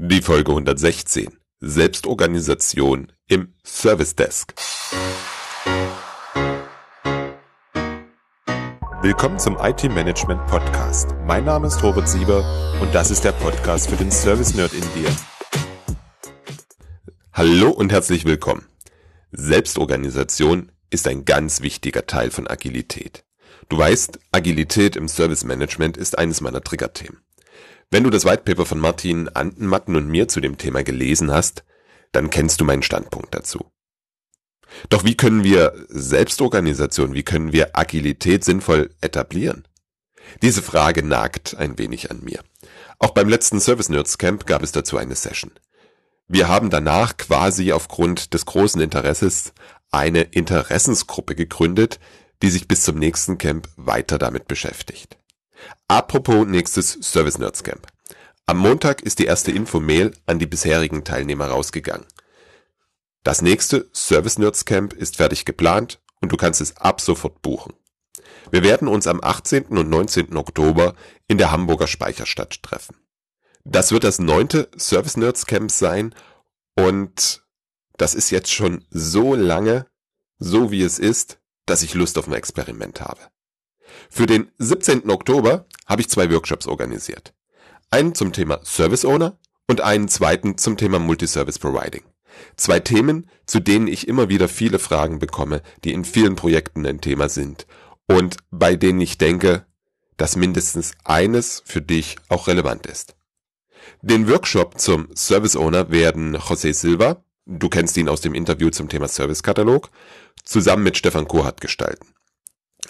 Die Folge 116. Selbstorganisation im Service Desk. Willkommen zum IT Management Podcast. Mein Name ist Robert Sieber und das ist der Podcast für den Service Nerd in dir. Hallo und herzlich willkommen. Selbstorganisation ist ein ganz wichtiger Teil von Agilität. Du weißt, Agilität im Service Management ist eines meiner Triggerthemen. Wenn du das Whitepaper von Martin Antenmatten und mir zu dem Thema gelesen hast, dann kennst du meinen Standpunkt dazu. Doch wie können wir Selbstorganisation, wie können wir Agilität sinnvoll etablieren? Diese Frage nagt ein wenig an mir. Auch beim letzten Service Nerds Camp gab es dazu eine Session. Wir haben danach quasi aufgrund des großen Interesses eine Interessensgruppe gegründet, die sich bis zum nächsten Camp weiter damit beschäftigt. Apropos nächstes Service Nerds Camp. Am Montag ist die erste Info-Mail an die bisherigen Teilnehmer rausgegangen. Das nächste Service Nerds Camp ist fertig geplant und du kannst es ab sofort buchen. Wir werden uns am 18. und 19. Oktober in der Hamburger Speicherstadt treffen. Das wird das neunte Service Nerds Camp sein und das ist jetzt schon so lange, so wie es ist, dass ich Lust auf ein Experiment habe. Für den 17. Oktober habe ich zwei Workshops organisiert. Einen zum Thema Service Owner und einen zweiten zum Thema Multiservice Providing. Zwei Themen, zu denen ich immer wieder viele Fragen bekomme, die in vielen Projekten ein Thema sind und bei denen ich denke, dass mindestens eines für dich auch relevant ist. Den Workshop zum Service Owner werden José Silva, du kennst ihn aus dem Interview zum Thema Service Katalog, zusammen mit Stefan Kohat gestalten.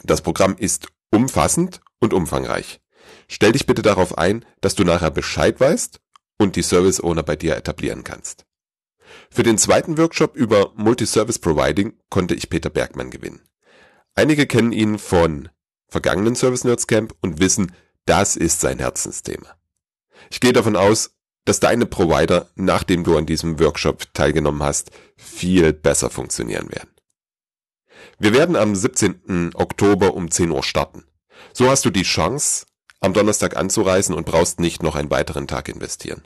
Das Programm ist umfassend und umfangreich. Stell dich bitte darauf ein, dass du nachher Bescheid weißt und die Service Owner bei dir etablieren kannst. Für den zweiten Workshop über Multi-Service Providing konnte ich Peter Bergmann gewinnen. Einige kennen ihn von vergangenen Service Nerds Camp und wissen, das ist sein Herzensthema. Ich gehe davon aus, dass deine Provider, nachdem du an diesem Workshop teilgenommen hast, viel besser funktionieren werden. Wir werden am 17. Oktober um 10 Uhr starten. So hast du die Chance, am Donnerstag anzureisen und brauchst nicht noch einen weiteren Tag investieren.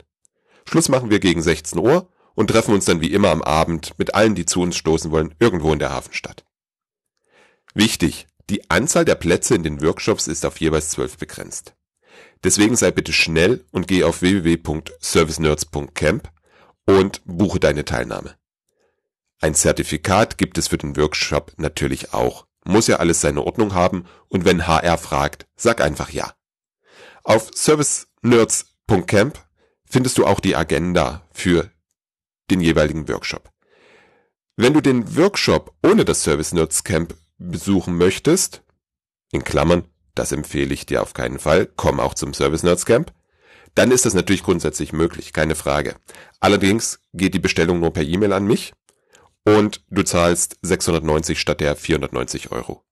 Schluss machen wir gegen 16 Uhr und treffen uns dann wie immer am Abend mit allen, die zu uns stoßen wollen, irgendwo in der Hafenstadt. Wichtig, die Anzahl der Plätze in den Workshops ist auf jeweils zwölf begrenzt. Deswegen sei bitte schnell und geh auf www.servicenerds.camp und buche deine Teilnahme. Ein Zertifikat gibt es für den Workshop natürlich auch. Muss ja alles seine Ordnung haben und wenn HR fragt, sag einfach ja. Auf servicenerds.camp findest du auch die Agenda für den jeweiligen Workshop. Wenn du den Workshop ohne das Service Nerds Camp besuchen möchtest, in Klammern, das empfehle ich dir auf keinen Fall, komm auch zum Service Nerds Camp, dann ist das natürlich grundsätzlich möglich, keine Frage. Allerdings geht die Bestellung nur per E-Mail an mich und du zahlst 690 statt der 490 Euro.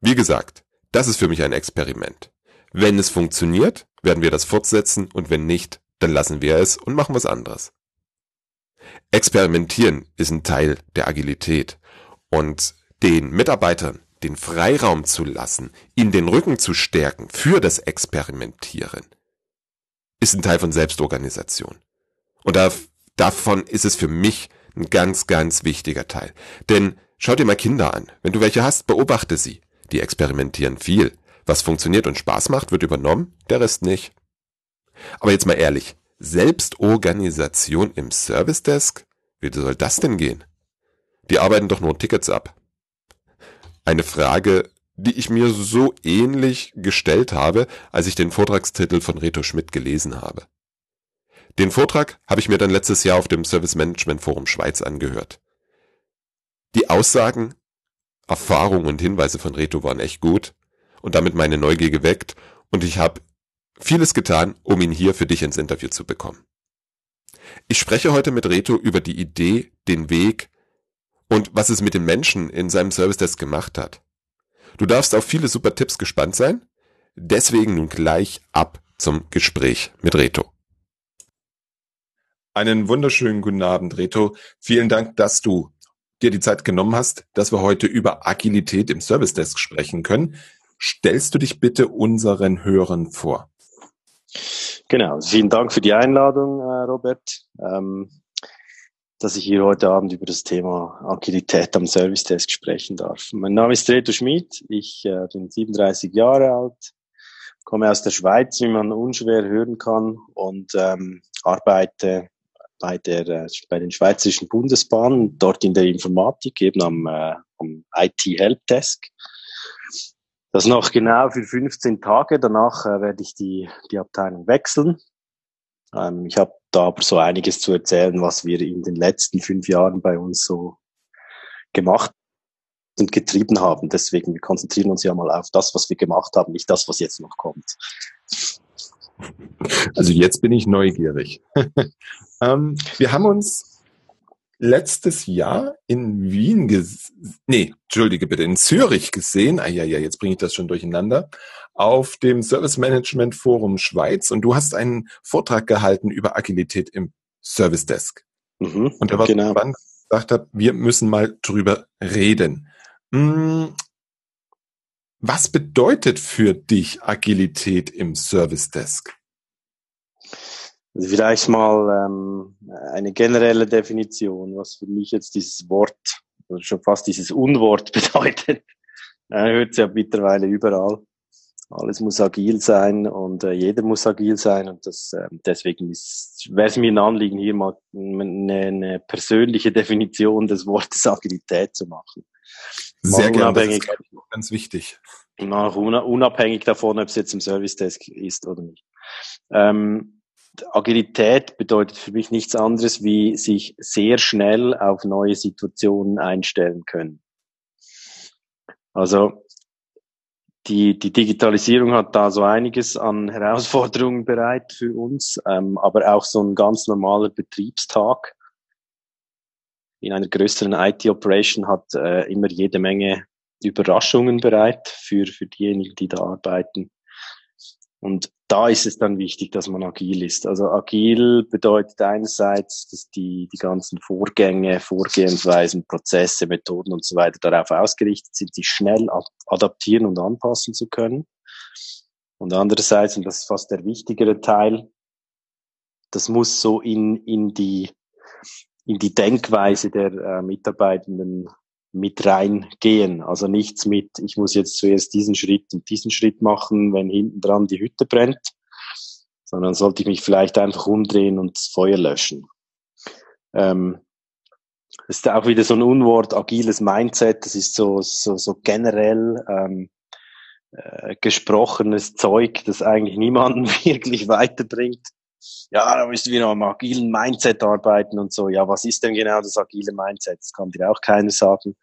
Wie gesagt, das ist für mich ein Experiment. Wenn es funktioniert, werden wir das fortsetzen und wenn nicht, dann lassen wir es und machen was anderes. Experimentieren ist ein Teil der Agilität und den Mitarbeitern den Freiraum zu lassen, ihnen den Rücken zu stärken für das Experimentieren, ist ein Teil von Selbstorganisation. Und da, davon ist es für mich ein ganz, ganz wichtiger Teil. Denn schau dir mal Kinder an. Wenn du welche hast, beobachte sie. Die experimentieren viel. Was funktioniert und Spaß macht, wird übernommen, der Rest nicht. Aber jetzt mal ehrlich, Selbstorganisation im Service Desk? Wie soll das denn gehen? Die arbeiten doch nur Tickets ab. Eine Frage, die ich mir so ähnlich gestellt habe, als ich den Vortragstitel von Reto Schmidt gelesen habe. Den Vortrag habe ich mir dann letztes Jahr auf dem Service Management Forum Schweiz angehört. Die Aussagen, Erfahrungen und Hinweise von Reto waren echt gut und damit meine Neugier geweckt und ich habe vieles getan, um ihn hier für dich ins Interview zu bekommen. Ich spreche heute mit Reto über die Idee, den Weg und was es mit den Menschen in seinem Service Desk gemacht hat. Du darfst auf viele super Tipps gespannt sein. Deswegen nun gleich ab zum Gespräch mit Reto. Einen wunderschönen guten Abend, Reto. Vielen Dank, dass du dir die Zeit genommen hast, dass wir heute über Agilität im Service Desk sprechen können. Stellst du dich bitte unseren Hörern vor? Genau, vielen Dank für die Einladung, äh, Robert, ähm, dass ich hier heute Abend über das Thema Agilität am Service Desk sprechen darf. Mein Name ist Reto Schmid, ich äh, bin 37 Jahre alt, komme aus der Schweiz, wie man unschwer hören kann, und ähm, arbeite bei der äh, bei den Schweizerischen Bundesbahnen, dort in der Informatik, eben am, äh, am IT Helpdesk. Das noch genau für 15 Tage. Danach äh, werde ich die, die Abteilung wechseln. Ähm, ich habe da aber so einiges zu erzählen, was wir in den letzten fünf Jahren bei uns so gemacht und getrieben haben. Deswegen, wir konzentrieren uns ja mal auf das, was wir gemacht haben, nicht das, was jetzt noch kommt. Also jetzt bin ich neugierig. ähm, wir haben uns letztes Jahr in Wien, nee, entschuldige bitte, in Zürich gesehen, ah ja, ja, jetzt bringe ich das schon durcheinander, auf dem Service Management Forum Schweiz und du hast einen Vortrag gehalten über Agilität im Service Desk. Mhm, und da war genau. spannend, gesagt habe, wir müssen mal drüber reden. Hm, was bedeutet für dich Agilität im Service Desk? Vielleicht mal ähm, eine generelle Definition, was für mich jetzt dieses Wort, also schon fast dieses Unwort bedeutet. Äh, hört es ja mittlerweile überall. Alles muss agil sein und äh, jeder muss agil sein und das äh, deswegen wäre es mir ein Anliegen, hier mal eine, eine persönliche Definition des Wortes Agilität zu machen. Sehr gerne, das ist ganz wichtig. Unabhängig davon, ob es jetzt im Service Desk ist oder nicht. Ähm, Agilität bedeutet für mich nichts anderes, wie sich sehr schnell auf neue Situationen einstellen können. Also die, die Digitalisierung hat da so einiges an Herausforderungen bereit für uns, ähm, aber auch so ein ganz normaler Betriebstag in einer größeren IT-Operation hat äh, immer jede Menge Überraschungen bereit für, für diejenigen, die da arbeiten. Und da ist es dann wichtig, dass man agil ist. Also agil bedeutet einerseits, dass die, die ganzen Vorgänge, Vorgehensweisen, Prozesse, Methoden und so weiter darauf ausgerichtet sind, sich schnell adaptieren und anpassen zu können. Und andererseits, und das ist fast der wichtigere Teil, das muss so in, in die, in die Denkweise der äh, Mitarbeitenden mit reingehen. Also nichts mit, ich muss jetzt zuerst diesen Schritt und diesen Schritt machen, wenn hinten dran die Hütte brennt, sondern sollte ich mich vielleicht einfach umdrehen und das Feuer löschen. Ähm, das ist auch wieder so ein Unwort, agiles Mindset, das ist so, so, so generell ähm, äh, gesprochenes Zeug, das eigentlich niemanden wirklich weiterbringt ja, da müssen wir noch am agilen Mindset arbeiten und so. Ja, was ist denn genau das agile Mindset? Das kann dir auch keiner sagen.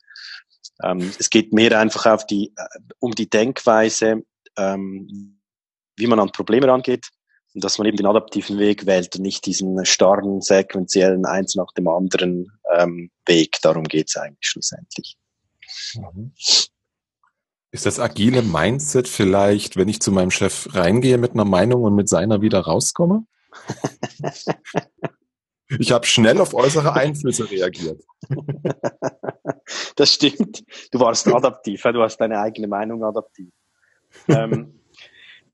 Ähm, es geht mehr einfach auf die, äh, um die Denkweise, ähm, wie man an Probleme rangeht und dass man eben den adaptiven Weg wählt und nicht diesen starren, sequenziellen eins nach dem anderen ähm, Weg. Darum geht's eigentlich schlussendlich. Mhm. Ist das agile Mindset vielleicht, wenn ich zu meinem Chef reingehe mit einer Meinung und mit seiner wieder rauskomme? Ich habe schnell auf äußere Einflüsse reagiert. Das stimmt. Du warst adaptiv, du hast deine eigene Meinung adaptiv. ähm,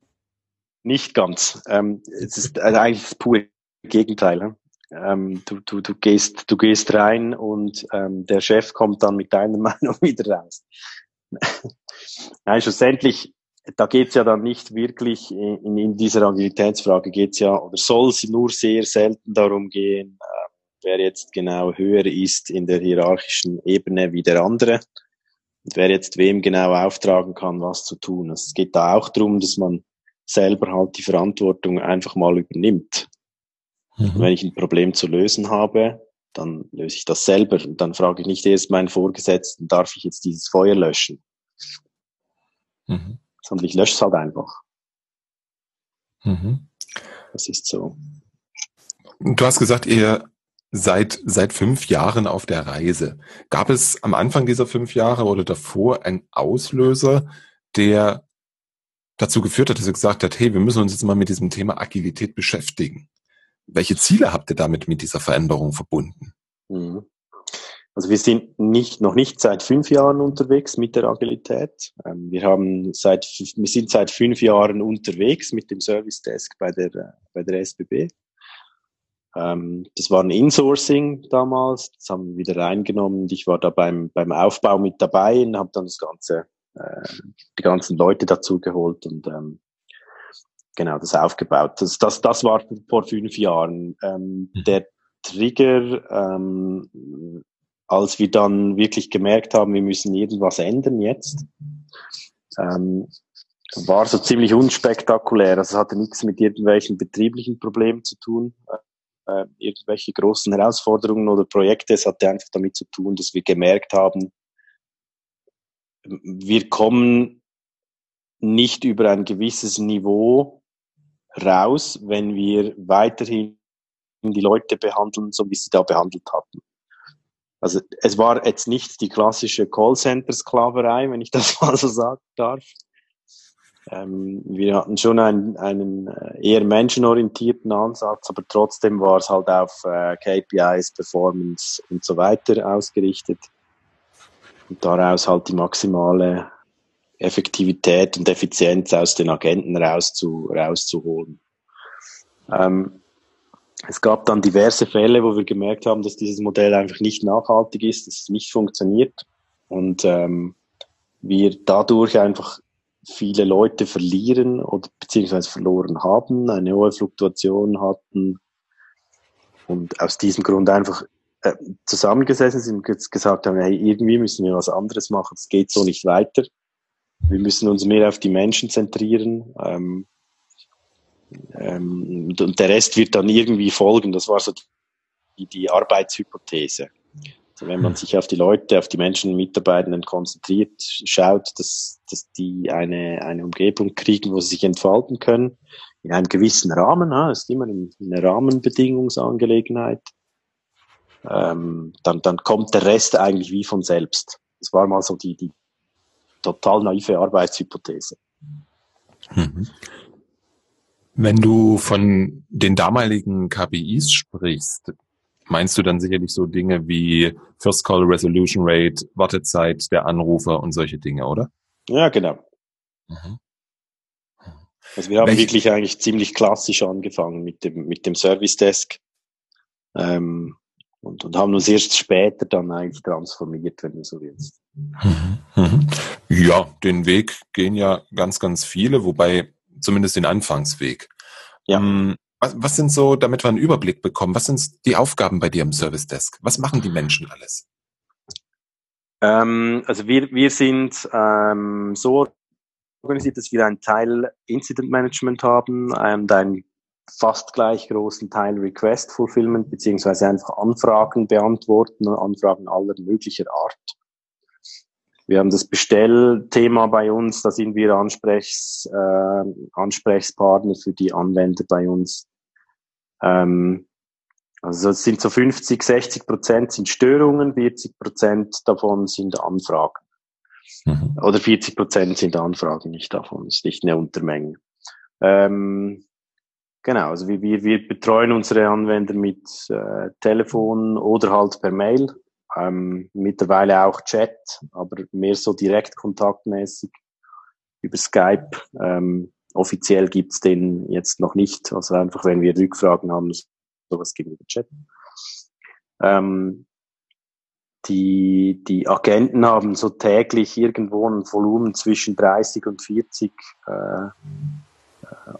nicht ganz. Ähm, es ist eigentlich das pure Gegenteil. Ähm, du, du, du, gehst, du gehst rein und ähm, der Chef kommt dann mit deiner Meinung wieder raus. Nein, schlussendlich da geht's ja dann nicht wirklich in, in dieser Agilitätsfrage geht's ja oder soll es nur sehr selten darum gehen, äh, wer jetzt genau höher ist in der hierarchischen Ebene wie der andere und wer jetzt wem genau auftragen kann, was zu tun. Also es geht da auch darum, dass man selber halt die Verantwortung einfach mal übernimmt. Mhm. Wenn ich ein Problem zu lösen habe, dann löse ich das selber und dann frage ich nicht erst meinen Vorgesetzten, darf ich jetzt dieses Feuer löschen? Mhm sondern ich lösche es halt einfach. Mhm. Das ist so. Du hast gesagt, ihr seid seit fünf Jahren auf der Reise. Gab es am Anfang dieser fünf Jahre oder davor einen Auslöser, der dazu geführt hat, dass ihr gesagt habt, hey, wir müssen uns jetzt mal mit diesem Thema Agilität beschäftigen? Welche Ziele habt ihr damit mit dieser Veränderung verbunden? Mhm. Also wir sind nicht, noch nicht seit fünf Jahren unterwegs mit der Agilität. Ähm, wir haben seit, wir sind seit fünf Jahren unterwegs mit dem Service Desk bei der, bei der SBB. Ähm, das war ein Insourcing damals. Das haben wir wieder reingenommen. Ich war da beim, beim Aufbau mit dabei und habe dann das ganze, äh, die ganzen Leute dazu geholt und, ähm, genau, das aufgebaut. Das, das, das war vor fünf Jahren. Ähm, mhm. Der Trigger, ähm, als wir dann wirklich gemerkt haben, wir müssen irgendwas ändern jetzt, ähm, war so ziemlich unspektakulär. Also es hatte nichts mit irgendwelchen betrieblichen Problemen zu tun, äh, irgendwelche großen Herausforderungen oder Projekte. Es hatte einfach damit zu tun, dass wir gemerkt haben, wir kommen nicht über ein gewisses Niveau raus, wenn wir weiterhin die Leute behandeln, so wie sie da behandelt hatten. Also es war jetzt nicht die klassische Callcenter-Sklaverei, wenn ich das mal so sagen darf. Ähm, wir hatten schon einen, einen äh, eher menschenorientierten Ansatz, aber trotzdem war es halt auf äh, KPIs, Performance und so weiter ausgerichtet. Und daraus halt die maximale Effektivität und Effizienz aus den Agenten rauszu, rauszuholen. Ähm, es gab dann diverse Fälle, wo wir gemerkt haben, dass dieses Modell einfach nicht nachhaltig ist, dass es nicht funktioniert und ähm, wir dadurch einfach viele Leute verlieren oder beziehungsweise verloren haben, eine hohe Fluktuation hatten und aus diesem Grund einfach äh, zusammengesessen sind und gesagt haben, hey, irgendwie müssen wir was anderes machen, es geht so nicht weiter. Wir müssen uns mehr auf die Menschen zentrieren. Ähm, ähm, und der Rest wird dann irgendwie folgen. Das war so die, die Arbeitshypothese. Also wenn man sich auf die Leute, auf die Menschen, Mitarbeitenden konzentriert, schaut, dass, dass die eine, eine Umgebung kriegen, wo sie sich entfalten können, in einem gewissen Rahmen, ja, ist immer eine Rahmenbedingungsangelegenheit, ähm, dann, dann kommt der Rest eigentlich wie von selbst. Das war mal so die, die total naive Arbeitshypothese. Mhm. Wenn du von den damaligen KPIs sprichst, meinst du dann sicherlich so Dinge wie First Call Resolution Rate, Wartezeit der Anrufer und solche Dinge, oder? Ja, genau. Mhm. Also wir haben Welche? wirklich eigentlich ziemlich klassisch angefangen mit dem, mit dem Service Desk ähm, und, und haben uns erst später dann eigentlich transformiert, wenn du so willst. Mhm. Mhm. Ja, den Weg gehen ja ganz, ganz viele, wobei zumindest den Anfangsweg. Ja. Ähm, was, was sind so, damit wir einen Überblick bekommen, was sind die Aufgaben bei dir im Service Desk? Was machen die Menschen alles? Ähm, also wir, wir sind ähm, so organisiert, dass wir einen Teil Incident Management haben und einen fast gleich großen Teil Request Fulfillment, beziehungsweise einfach Anfragen beantworten, Anfragen aller möglicher Art. Wir haben das Bestellthema bei uns, da sind wir Ansprechs, äh, Ansprechpartner für die Anwender bei uns. Ähm, also es sind so 50, 60 Prozent sind Störungen, 40 Prozent davon sind Anfragen. Mhm. Oder 40 Prozent sind Anfragen, nicht davon, ist nicht eine Untermenge. Ähm, genau, also wir, wir, wir betreuen unsere Anwender mit äh, Telefon oder halt per Mail ähm, mittlerweile auch Chat, aber mehr so direkt kontaktmäßig über Skype. Ähm, offiziell gibt's den jetzt noch nicht, also einfach wenn wir Rückfragen haben, sowas gibt über Chat. Ähm, die, die Agenten haben so täglich irgendwo ein Volumen zwischen 30 und 40 äh, äh,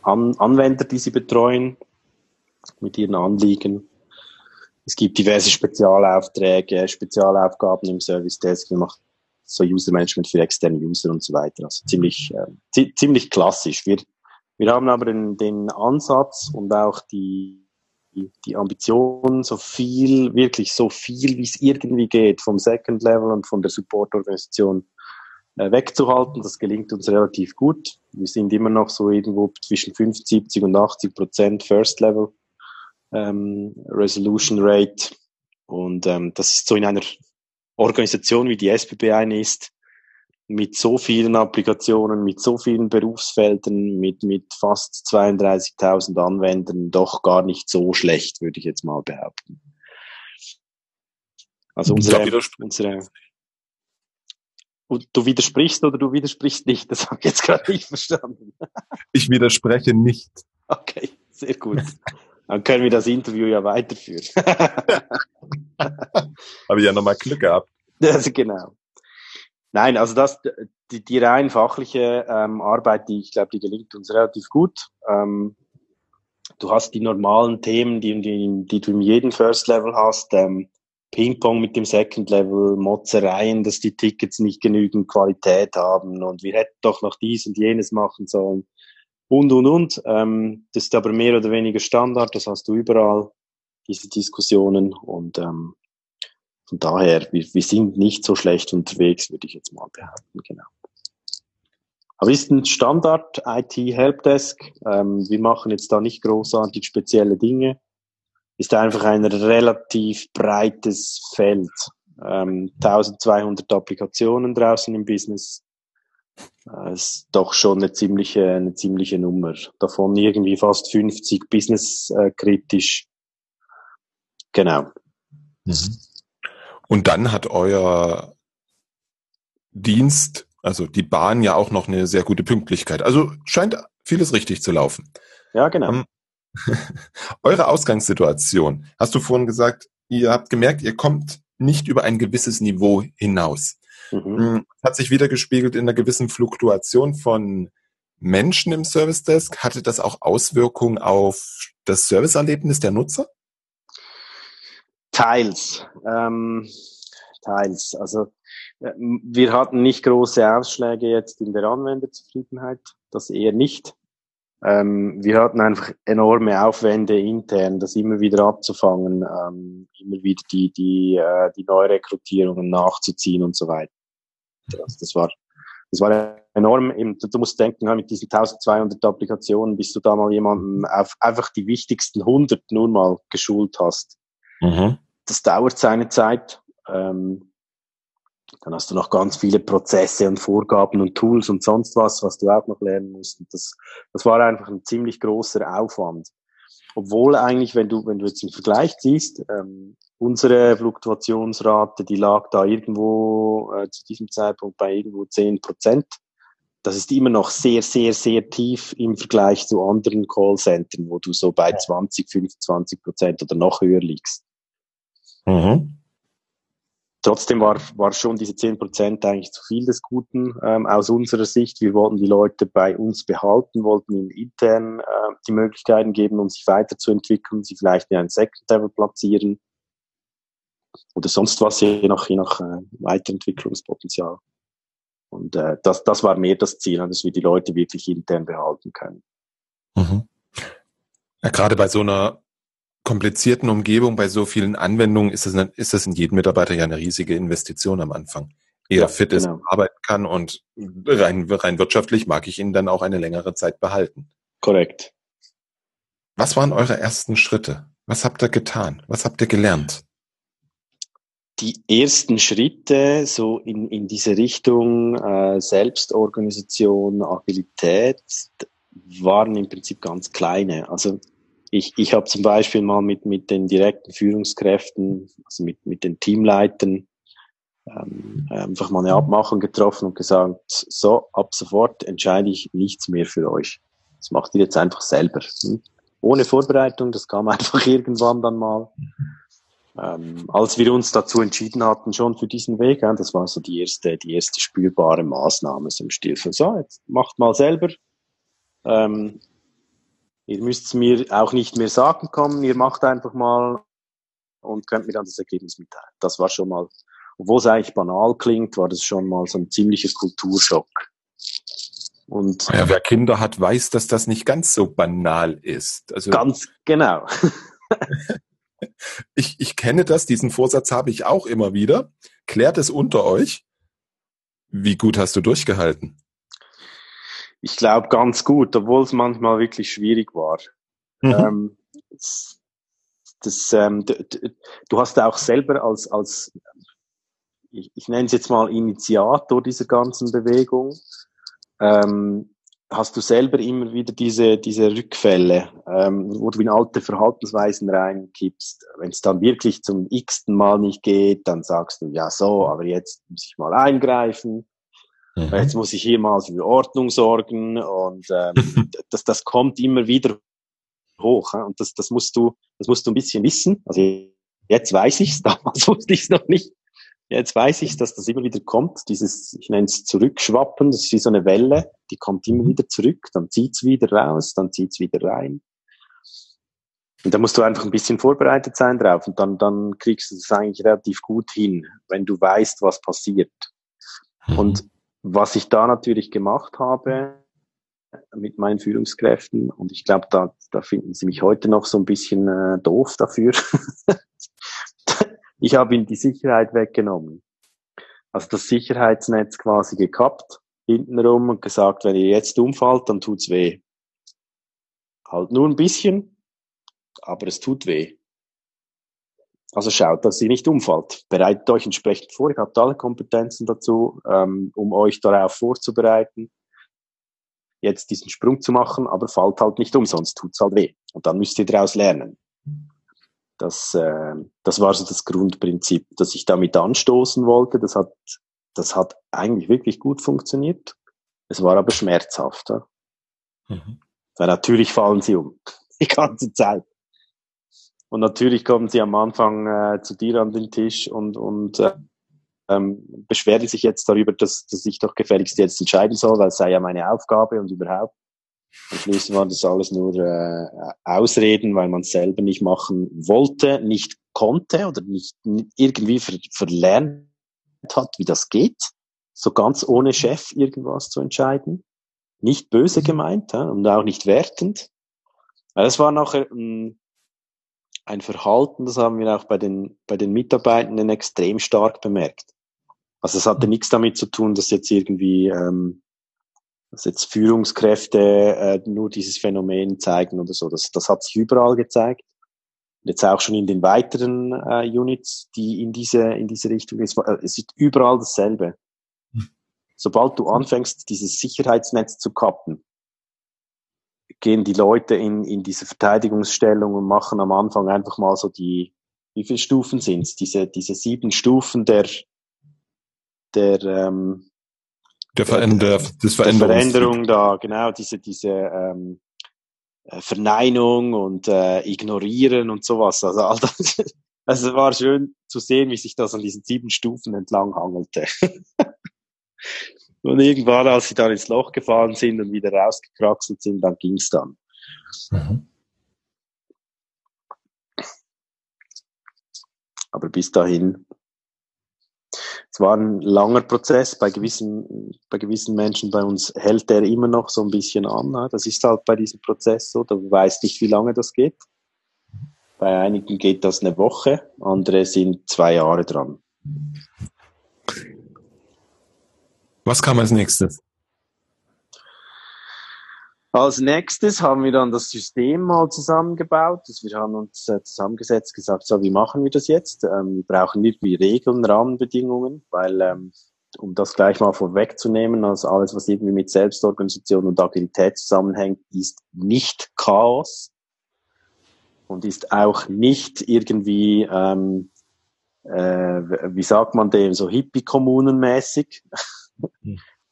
An Anwender, die sie betreuen mit ihren Anliegen. Es gibt diverse Spezialaufträge, Spezialaufgaben im Service Desk. Wir machen so User Management für externe User und so weiter. Also ziemlich, äh, ziemlich klassisch. Wir, wir haben aber den, den Ansatz und auch die, die Ambition, so viel, wirklich so viel, wie es irgendwie geht, vom Second Level und von der Support-Organisation äh, wegzuhalten. Das gelingt uns relativ gut. Wir sind immer noch so irgendwo zwischen 50, 70 und 80 Prozent First Level ähm, Resolution Rate. Und ähm, das ist so in einer Organisation, wie die SBB eine ist, mit so vielen Applikationen, mit so vielen Berufsfeldern, mit, mit fast 32.000 Anwendern doch gar nicht so schlecht, würde ich jetzt mal behaupten. Also unsere, unsere du widersprichst oder du widersprichst nicht, das habe ich jetzt gerade nicht verstanden. Ich widerspreche nicht. Okay, sehr gut. Dann können wir das Interview ja weiterführen. habe ich ja nochmal Glück gehabt. Also genau. Nein, also das, die, die rein fachliche ähm, Arbeit, die ich glaube, die gelingt uns relativ gut. Ähm, du hast die normalen Themen, die, die, die du in jedem First Level hast. Ähm, Ping-Pong mit dem Second Level, Motzereien, dass die Tickets nicht genügend Qualität haben und wir hätten doch noch dies und jenes machen sollen und und und. Ähm, das ist aber mehr oder weniger Standard, das hast du überall, diese Diskussionen und ähm, von daher, wir, wir sind nicht so schlecht unterwegs, würde ich jetzt mal behaupten, genau. Aber ist ein Standard IT Helpdesk. Ähm, wir machen jetzt da nicht großartig spezielle Dinge ist einfach ein relativ breites Feld. Ähm, 1200 Applikationen draußen im Business. Äh, ist doch schon eine ziemliche, eine ziemliche Nummer. Davon irgendwie fast 50 business-kritisch. Genau. Mhm. Und dann hat euer Dienst, also die Bahn ja auch noch eine sehr gute Pünktlichkeit. Also scheint vieles richtig zu laufen. Ja, genau. Um, ähm, Eure Ausgangssituation, hast du vorhin gesagt, ihr habt gemerkt, ihr kommt nicht über ein gewisses Niveau hinaus. Mhm. Hm, hat sich wieder gespiegelt in einer gewissen Fluktuation von Menschen im Service Desk. Hatte das auch Auswirkungen auf das Serviceerlebnis der Nutzer? Teils. Ähm, teils. Also äh, wir hatten nicht große Ausschläge jetzt in der Anwenderzufriedenheit. Das eher nicht. Ähm, wir hatten einfach enorme Aufwände intern, das immer wieder abzufangen, ähm, immer wieder die, die, äh, die Neurekrutierungen nachzuziehen und so weiter. Also das war, das war enorm. Du musst denken, mit diesen 1200 Applikationen, bis du da mal jemanden auf einfach die wichtigsten 100 nur mal geschult hast. Mhm. Das dauert seine Zeit. Ähm, dann hast du noch ganz viele Prozesse und Vorgaben und Tools und sonst was, was du auch noch lernen musst. Und das, das war einfach ein ziemlich großer Aufwand. Obwohl eigentlich, wenn du, wenn du jetzt einen Vergleich ziehst, ähm, unsere Fluktuationsrate, die lag da irgendwo äh, zu diesem Zeitpunkt bei irgendwo zehn Prozent. Das ist immer noch sehr, sehr, sehr tief im Vergleich zu anderen Callcentern, wo du so bei 20, 25 Prozent oder noch höher liegst. Mhm trotzdem war, war schon diese zehn Prozent eigentlich zu viel des Guten ähm, aus unserer Sicht. Wir wollten die Leute bei uns behalten, wollten ihnen intern äh, die Möglichkeiten geben, um sich weiterzuentwickeln, sie vielleicht in ein Second Level platzieren oder sonst was, je nach, je nach äh, Weiterentwicklungspotenzial. Und äh, das, das war mehr das Ziel, dass wir die Leute wirklich intern behalten können. Mhm. Ja, gerade bei so einer komplizierten Umgebung, bei so vielen Anwendungen ist das, ist das in jedem Mitarbeiter ja eine riesige Investition am Anfang. Er ja, fit ist, genau. arbeiten kann und rein, rein wirtschaftlich mag ich ihn dann auch eine längere Zeit behalten. Korrekt. Was waren eure ersten Schritte? Was habt ihr getan? Was habt ihr gelernt? Die ersten Schritte so in, in diese Richtung äh, Selbstorganisation, Agilität waren im Prinzip ganz kleine. Also ich, ich habe zum Beispiel mal mit, mit den direkten Führungskräften, also mit, mit den Teamleitern, ähm, einfach mal eine Abmachung getroffen und gesagt, so, ab sofort entscheide ich nichts mehr für euch. Das macht ihr jetzt einfach selber. Hm? Ohne Vorbereitung, das kam einfach irgendwann dann mal. Ähm, als wir uns dazu entschieden hatten, schon für diesen Weg, ja, das war so die erste, die erste spürbare Maßnahme, so im Stil von, so, jetzt macht mal selber. Ähm, Ihr müsst es mir auch nicht mehr sagen kommen, ihr macht einfach mal und könnt mir dann das Ergebnis mitteilen. Das war schon mal, obwohl es eigentlich banal klingt, war das schon mal so ein ziemlicher Kulturschock. Und ja, wer Kinder hat, weiß, dass das nicht ganz so banal ist. Also ganz genau. ich, ich kenne das, diesen Vorsatz habe ich auch immer wieder. Klärt es unter euch. Wie gut hast du durchgehalten? Ich glaube ganz gut, obwohl es manchmal wirklich schwierig war. Mhm. Ähm, das, das, ähm, du, du, hast auch selber als, als ich, ich nenne es jetzt mal Initiator dieser ganzen Bewegung, ähm, hast du selber immer wieder diese, diese Rückfälle, ähm, wo du in alte Verhaltensweisen reinkippst. Wenn es dann wirklich zum x-ten Mal nicht geht, dann sagst du, ja so, aber jetzt muss ich mal eingreifen. Mhm. Jetzt muss ich hier mal für Ordnung sorgen und ähm, das, das kommt immer wieder hoch. Und das, das musst du, das musst du ein bisschen wissen. Also jetzt weiß ich's, damals wusste ich's noch nicht. Jetzt weiß ich, dass das immer wieder kommt, dieses, ich nenne es Zurückschwappen, das ist wie so eine Welle, die kommt immer mhm. wieder zurück, dann zieht's wieder raus, dann zieht's wieder rein. Und da musst du einfach ein bisschen vorbereitet sein drauf und dann, dann kriegst du das eigentlich relativ gut hin, wenn du weißt, was passiert. Mhm. Und was ich da natürlich gemacht habe mit meinen Führungskräften, und ich glaube, da, da finden sie mich heute noch so ein bisschen äh, doof dafür, Ich habe ihm die Sicherheit weggenommen. Also das Sicherheitsnetz quasi gekappt, hintenrum und gesagt, wenn ihr jetzt umfallt, dann tut's weh. Halt nur ein bisschen, aber es tut weh. Also schaut, dass ihr nicht umfallt. Bereitet euch entsprechend vor. Ihr habt alle Kompetenzen dazu, ähm, um euch darauf vorzubereiten, jetzt diesen Sprung zu machen, aber fallt halt nicht um, sonst tut's halt weh. Und dann müsst ihr daraus lernen. Das, äh, das war so das Grundprinzip, das ich damit anstoßen wollte. Das hat, das hat eigentlich wirklich gut funktioniert. Es war aber schmerzhaft. Ja? Mhm. Weil natürlich fallen sie um. Die ganze Zeit. Und natürlich kommen sie am Anfang äh, zu dir an den Tisch und, und äh, ähm, beschweren sich jetzt darüber, dass, dass ich doch gefälligst jetzt entscheiden soll, weil es sei ja meine Aufgabe und überhaupt. Am Schluss waren das alles nur äh, Ausreden, weil man es selber nicht machen wollte, nicht konnte oder nicht irgendwie ver verlernt hat, wie das geht. So ganz ohne Chef irgendwas zu entscheiden. Nicht böse gemeint ja, und auch nicht wertend. Das war nachher ähm, ein Verhalten, das haben wir auch bei den, bei den Mitarbeitenden extrem stark bemerkt. Also es hatte mhm. nichts damit zu tun, dass jetzt irgendwie ähm, dass jetzt Führungskräfte äh, nur dieses Phänomen zeigen oder so. Das, das hat sich überall gezeigt. Und jetzt auch schon in den weiteren äh, Units, die in diese, in diese Richtung ist. Äh, es ist überall dasselbe. Hm. Sobald du anfängst, dieses Sicherheitsnetz zu kappen, gehen die Leute in, in diese Verteidigungsstellung und machen am Anfang einfach mal so die, wie viele Stufen sind's? Diese, diese sieben Stufen der, der, ähm, der, Veränder, des Veränderung da, genau, diese, diese ähm, äh, Verneinung und äh, Ignorieren und sowas. Also, all das, also es war schön zu sehen, wie sich das an diesen sieben Stufen entlang hangelte. und irgendwann, als sie dann ins Loch gefahren sind und wieder rausgekraxelt sind, dann ging's dann. Mhm. Aber bis dahin es war ein langer Prozess. Bei gewissen, bei gewissen Menschen bei uns hält der immer noch so ein bisschen an. Ne? Das ist halt bei diesem Prozess so. Du weißt nicht, wie lange das geht. Bei einigen geht das eine Woche, andere sind zwei Jahre dran. Was kam als nächstes? Als nächstes haben wir dann das System mal zusammengebaut. Also wir haben uns äh, zusammengesetzt, gesagt, so, wie machen wir das jetzt? Ähm, wir brauchen irgendwie Regeln, Rahmenbedingungen, weil, ähm, um das gleich mal vorwegzunehmen, also alles, was irgendwie mit Selbstorganisation und Agilität zusammenhängt, ist nicht Chaos und ist auch nicht irgendwie, ähm, äh, wie sagt man dem, so Hippie-Kommunenmäßig.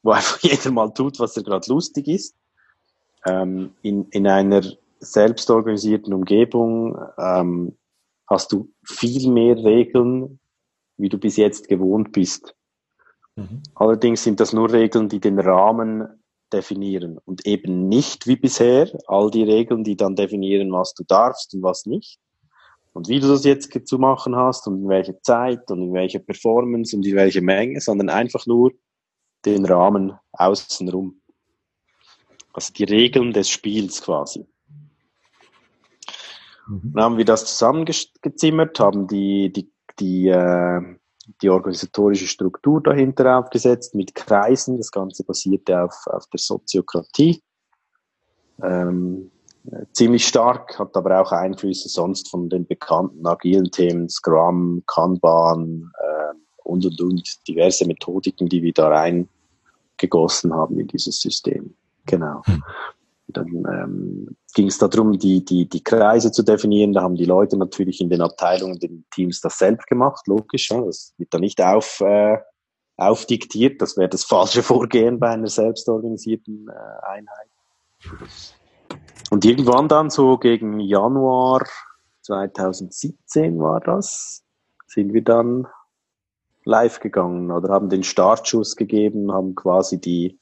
wo einfach jeder mal tut, was er gerade lustig ist ähm, in, in einer selbstorganisierten Umgebung ähm, hast du viel mehr Regeln, wie du bis jetzt gewohnt bist. Mhm. Allerdings sind das nur Regeln, die den Rahmen definieren und eben nicht wie bisher all die Regeln, die dann definieren, was du darfst und was nicht. Und wie du das jetzt zu machen hast und in welcher Zeit und in welcher Performance und in welcher Menge, sondern einfach nur den Rahmen außenrum. Also die Regeln des Spiels quasi. Mhm. Dann haben wir das zusammengezimmert, haben die, die, die, äh, die organisatorische Struktur dahinter aufgesetzt mit Kreisen. Das Ganze basierte auf, auf der Soziokratie. Ähm, ziemlich stark, hat aber auch Einflüsse sonst von den bekannten agilen Themen, Scrum, Kanban äh, und und und diverse Methodiken, die wir da reingegossen haben in dieses System. Genau. Hm. Dann ähm, ging es darum, die, die, die Kreise zu definieren. Da haben die Leute natürlich in den Abteilungen, den Teams das selbst gemacht, logisch. Ja. Das wird da nicht auf, äh, aufdiktiert. Das wäre das falsche Vorgehen bei einer selbstorganisierten äh, Einheit. Und irgendwann dann so gegen Januar 2017 war das, sind wir dann live gegangen oder haben den Startschuss gegeben, haben quasi die,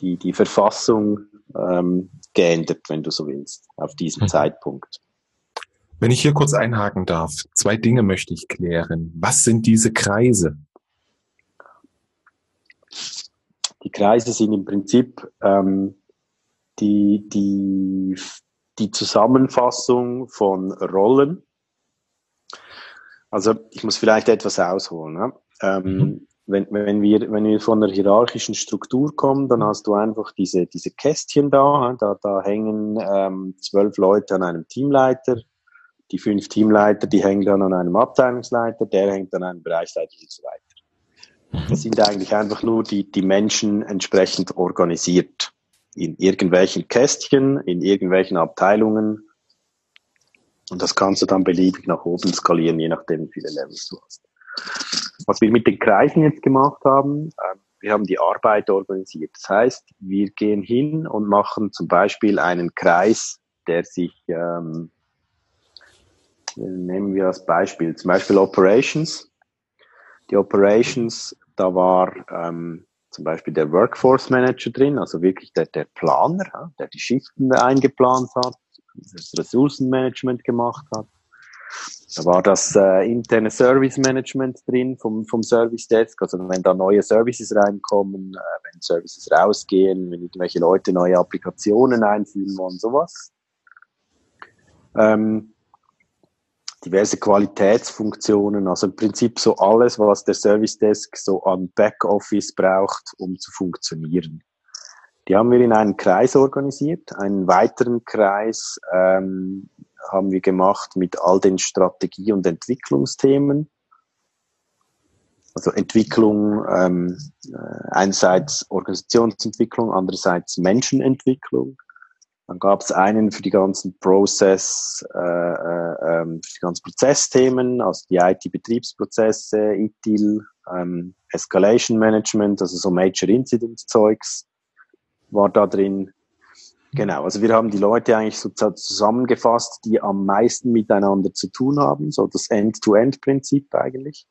die, die Verfassung ähm, geändert, wenn du so willst, auf diesem mhm. Zeitpunkt. Wenn ich hier kurz einhaken darf, zwei Dinge möchte ich klären. Was sind diese Kreise? Die Kreise sind im Prinzip ähm, die, die, die Zusammenfassung von Rollen. Also ich muss vielleicht etwas ausholen. Ne? Ähm, mhm. wenn, wenn, wir, wenn wir von einer hierarchischen Struktur kommen, dann hast du einfach diese, diese Kästchen da. Da, da hängen ähm, zwölf Leute an einem Teamleiter. Die fünf Teamleiter, die hängen dann an einem Abteilungsleiter, der hängt an einem Bereichsleiter und so weiter. Mhm. Das sind eigentlich einfach nur die, die Menschen entsprechend organisiert in irgendwelchen Kästchen, in irgendwelchen Abteilungen. Und das kannst du dann beliebig nach oben skalieren, je nachdem, wie viele Levels du hast. Was wir mit den Kreisen jetzt gemacht haben, äh, wir haben die Arbeit organisiert. Das heißt, wir gehen hin und machen zum Beispiel einen Kreis, der sich, ähm, nehmen wir als Beispiel, zum Beispiel Operations. Die Operations, da war ähm, zum Beispiel der Workforce Manager drin, also wirklich der, der Planer, der die Schichten eingeplant hat, das Ressourcenmanagement gemacht hat. Da war das äh, interne Service Management drin vom, vom Service Desk, also wenn da neue Services reinkommen, äh, wenn Services rausgehen, wenn irgendwelche Leute neue Applikationen einführen wollen, sowas. Ähm, diverse Qualitätsfunktionen, also im Prinzip so alles, was der Service Desk so an Backoffice braucht, um zu funktionieren. Die haben wir in einen Kreis organisiert. Einen weiteren Kreis ähm, haben wir gemacht mit all den Strategie- und Entwicklungsthemen. Also Entwicklung, ähm, äh, einerseits Organisationsentwicklung, andererseits Menschenentwicklung. Dann gab es einen für die ganzen Process, äh, äh, ähm, für die ganzen Prozessthemen, also die IT-Betriebsprozesse, ITIL, ähm, Escalation Management, also so Major Incident Zeugs war da drin. Genau, also wir haben die Leute eigentlich so zusammengefasst, die am meisten miteinander zu tun haben, so das End-to-End-Prinzip eigentlich.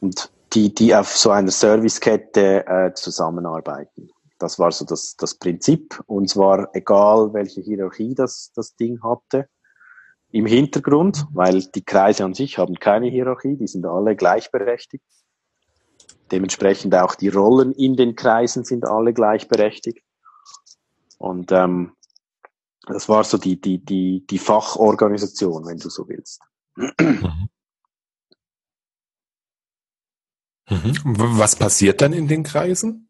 Und die, die auf so einer Servicekette äh, zusammenarbeiten. Das war so das, das Prinzip. Und zwar egal, welche Hierarchie das, das Ding hatte. Im Hintergrund, weil die Kreise an sich haben keine Hierarchie, die sind alle gleichberechtigt. Dementsprechend auch die Rollen in den Kreisen sind alle gleichberechtigt. Und ähm, das war so die, die, die, die Fachorganisation, wenn du so willst. Mhm. mhm. Was passiert dann in den Kreisen?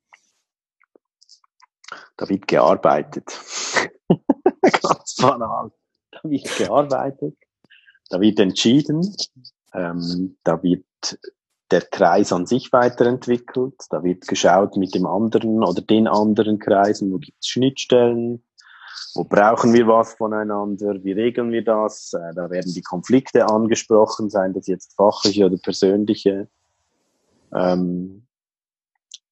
da wird gearbeitet. Ganz banal. Da wird gearbeitet, da wird entschieden, ähm, da wird der Kreis an sich weiterentwickelt, da wird geschaut mit dem anderen oder den anderen Kreisen, wo gibt es Schnittstellen, wo brauchen wir was voneinander, wie regeln wir das, äh, da werden die Konflikte angesprochen, seien das jetzt fachliche oder persönliche. Ähm,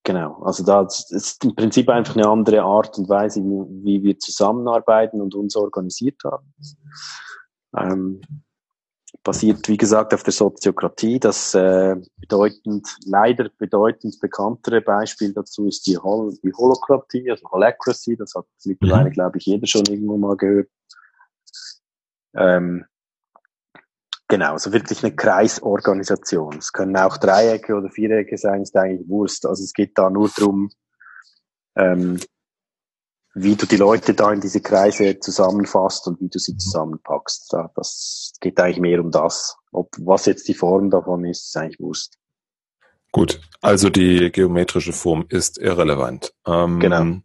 Genau, also da ist im Prinzip einfach eine andere Art und Weise, wie, wie wir zusammenarbeiten und uns organisiert haben. Ähm, basiert, wie gesagt, auf der Soziokratie. Das äh, bedeutend, leider bedeutend bekanntere Beispiel dazu ist die, Hol die Holokratie, also Holacracy. Das hat mittlerweile, mhm. glaube ich, jeder schon irgendwo mal gehört. Ähm, Genau, also wirklich eine Kreisorganisation. Es können auch Dreiecke oder Vierecke sein, ist eigentlich Wurst. Also es geht da nur darum, ähm, wie du die Leute da in diese Kreise zusammenfasst und wie du sie zusammenpackst. Da, das geht eigentlich mehr um das. Ob was jetzt die Form davon ist, ist eigentlich Wurst. Gut, also die geometrische Form ist irrelevant. Ähm, genau.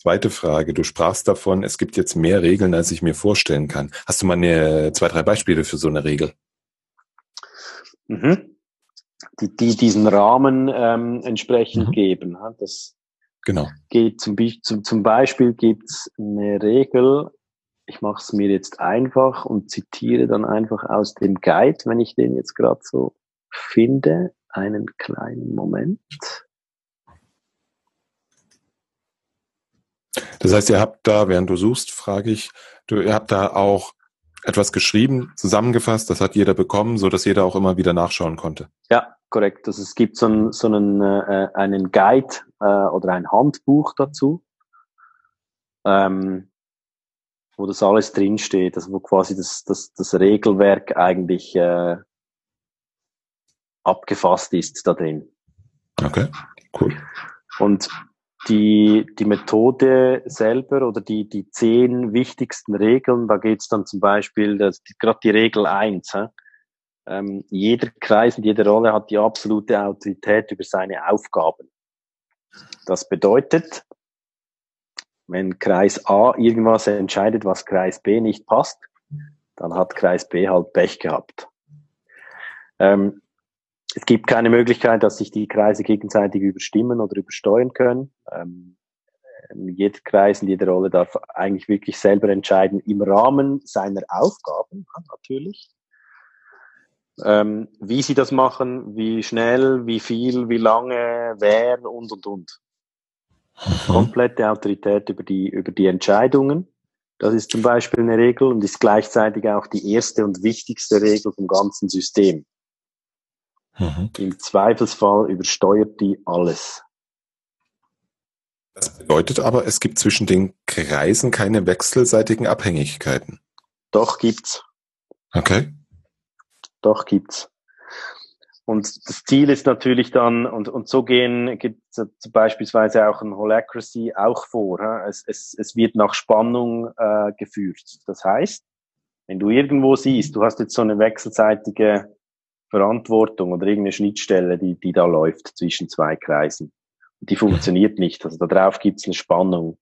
Zweite Frage, du sprachst davon, es gibt jetzt mehr Regeln, als ich mir vorstellen kann. Hast du mal eine, zwei, drei Beispiele für so eine Regel? Mhm. Die, die diesen Rahmen ähm, entsprechend mhm. geben. Das, Genau. Geht zum, zum, zum Beispiel gibt's eine Regel, ich mache es mir jetzt einfach und zitiere dann einfach aus dem Guide, wenn ich den jetzt gerade so finde. Einen kleinen Moment. Das heißt, ihr habt da, während du suchst, frage ich, du, ihr habt da auch etwas geschrieben, zusammengefasst, das hat jeder bekommen, so dass jeder auch immer wieder nachschauen konnte. Ja, korrekt. Also es gibt so einen, so einen, äh, einen Guide äh, oder ein Handbuch dazu, ähm, wo das alles drinsteht, also wo quasi das, das, das Regelwerk eigentlich äh, abgefasst ist da drin. Okay, cool. Und die, die Methode selber oder die, die zehn wichtigsten Regeln, da geht es dann zum Beispiel, gerade die Regel eins. Ähm, jeder Kreis und jede Rolle hat die absolute Autorität über seine Aufgaben. Das bedeutet, wenn Kreis A irgendwas entscheidet, was Kreis B nicht passt, dann hat Kreis B halt Pech gehabt. Ähm, es gibt keine Möglichkeit, dass sich die Kreise gegenseitig überstimmen oder übersteuern können. Ähm, jeder Kreis und jede Rolle darf eigentlich wirklich selber entscheiden im Rahmen seiner Aufgaben, natürlich. Ähm, wie sie das machen, wie schnell, wie viel, wie lange, wer und und und. Mhm. Komplette Autorität über die, über die Entscheidungen. Das ist zum Beispiel eine Regel und ist gleichzeitig auch die erste und wichtigste Regel vom ganzen System. Mhm. Im Zweifelsfall übersteuert die alles. Das bedeutet aber, es gibt zwischen den Kreisen keine wechselseitigen Abhängigkeiten. Doch gibt's. Okay. Doch gibt's. Und das Ziel ist natürlich dann, und, und so gehen, gibt es beispielsweise auch ein Holacracy auch vor. Es, es, es wird nach Spannung äh, geführt. Das heißt, wenn du irgendwo siehst, du hast jetzt so eine wechselseitige Verantwortung oder irgendeine Schnittstelle, die, die da läuft zwischen zwei Kreisen. Und die funktioniert nicht. Also da drauf gibt es eine Spannung.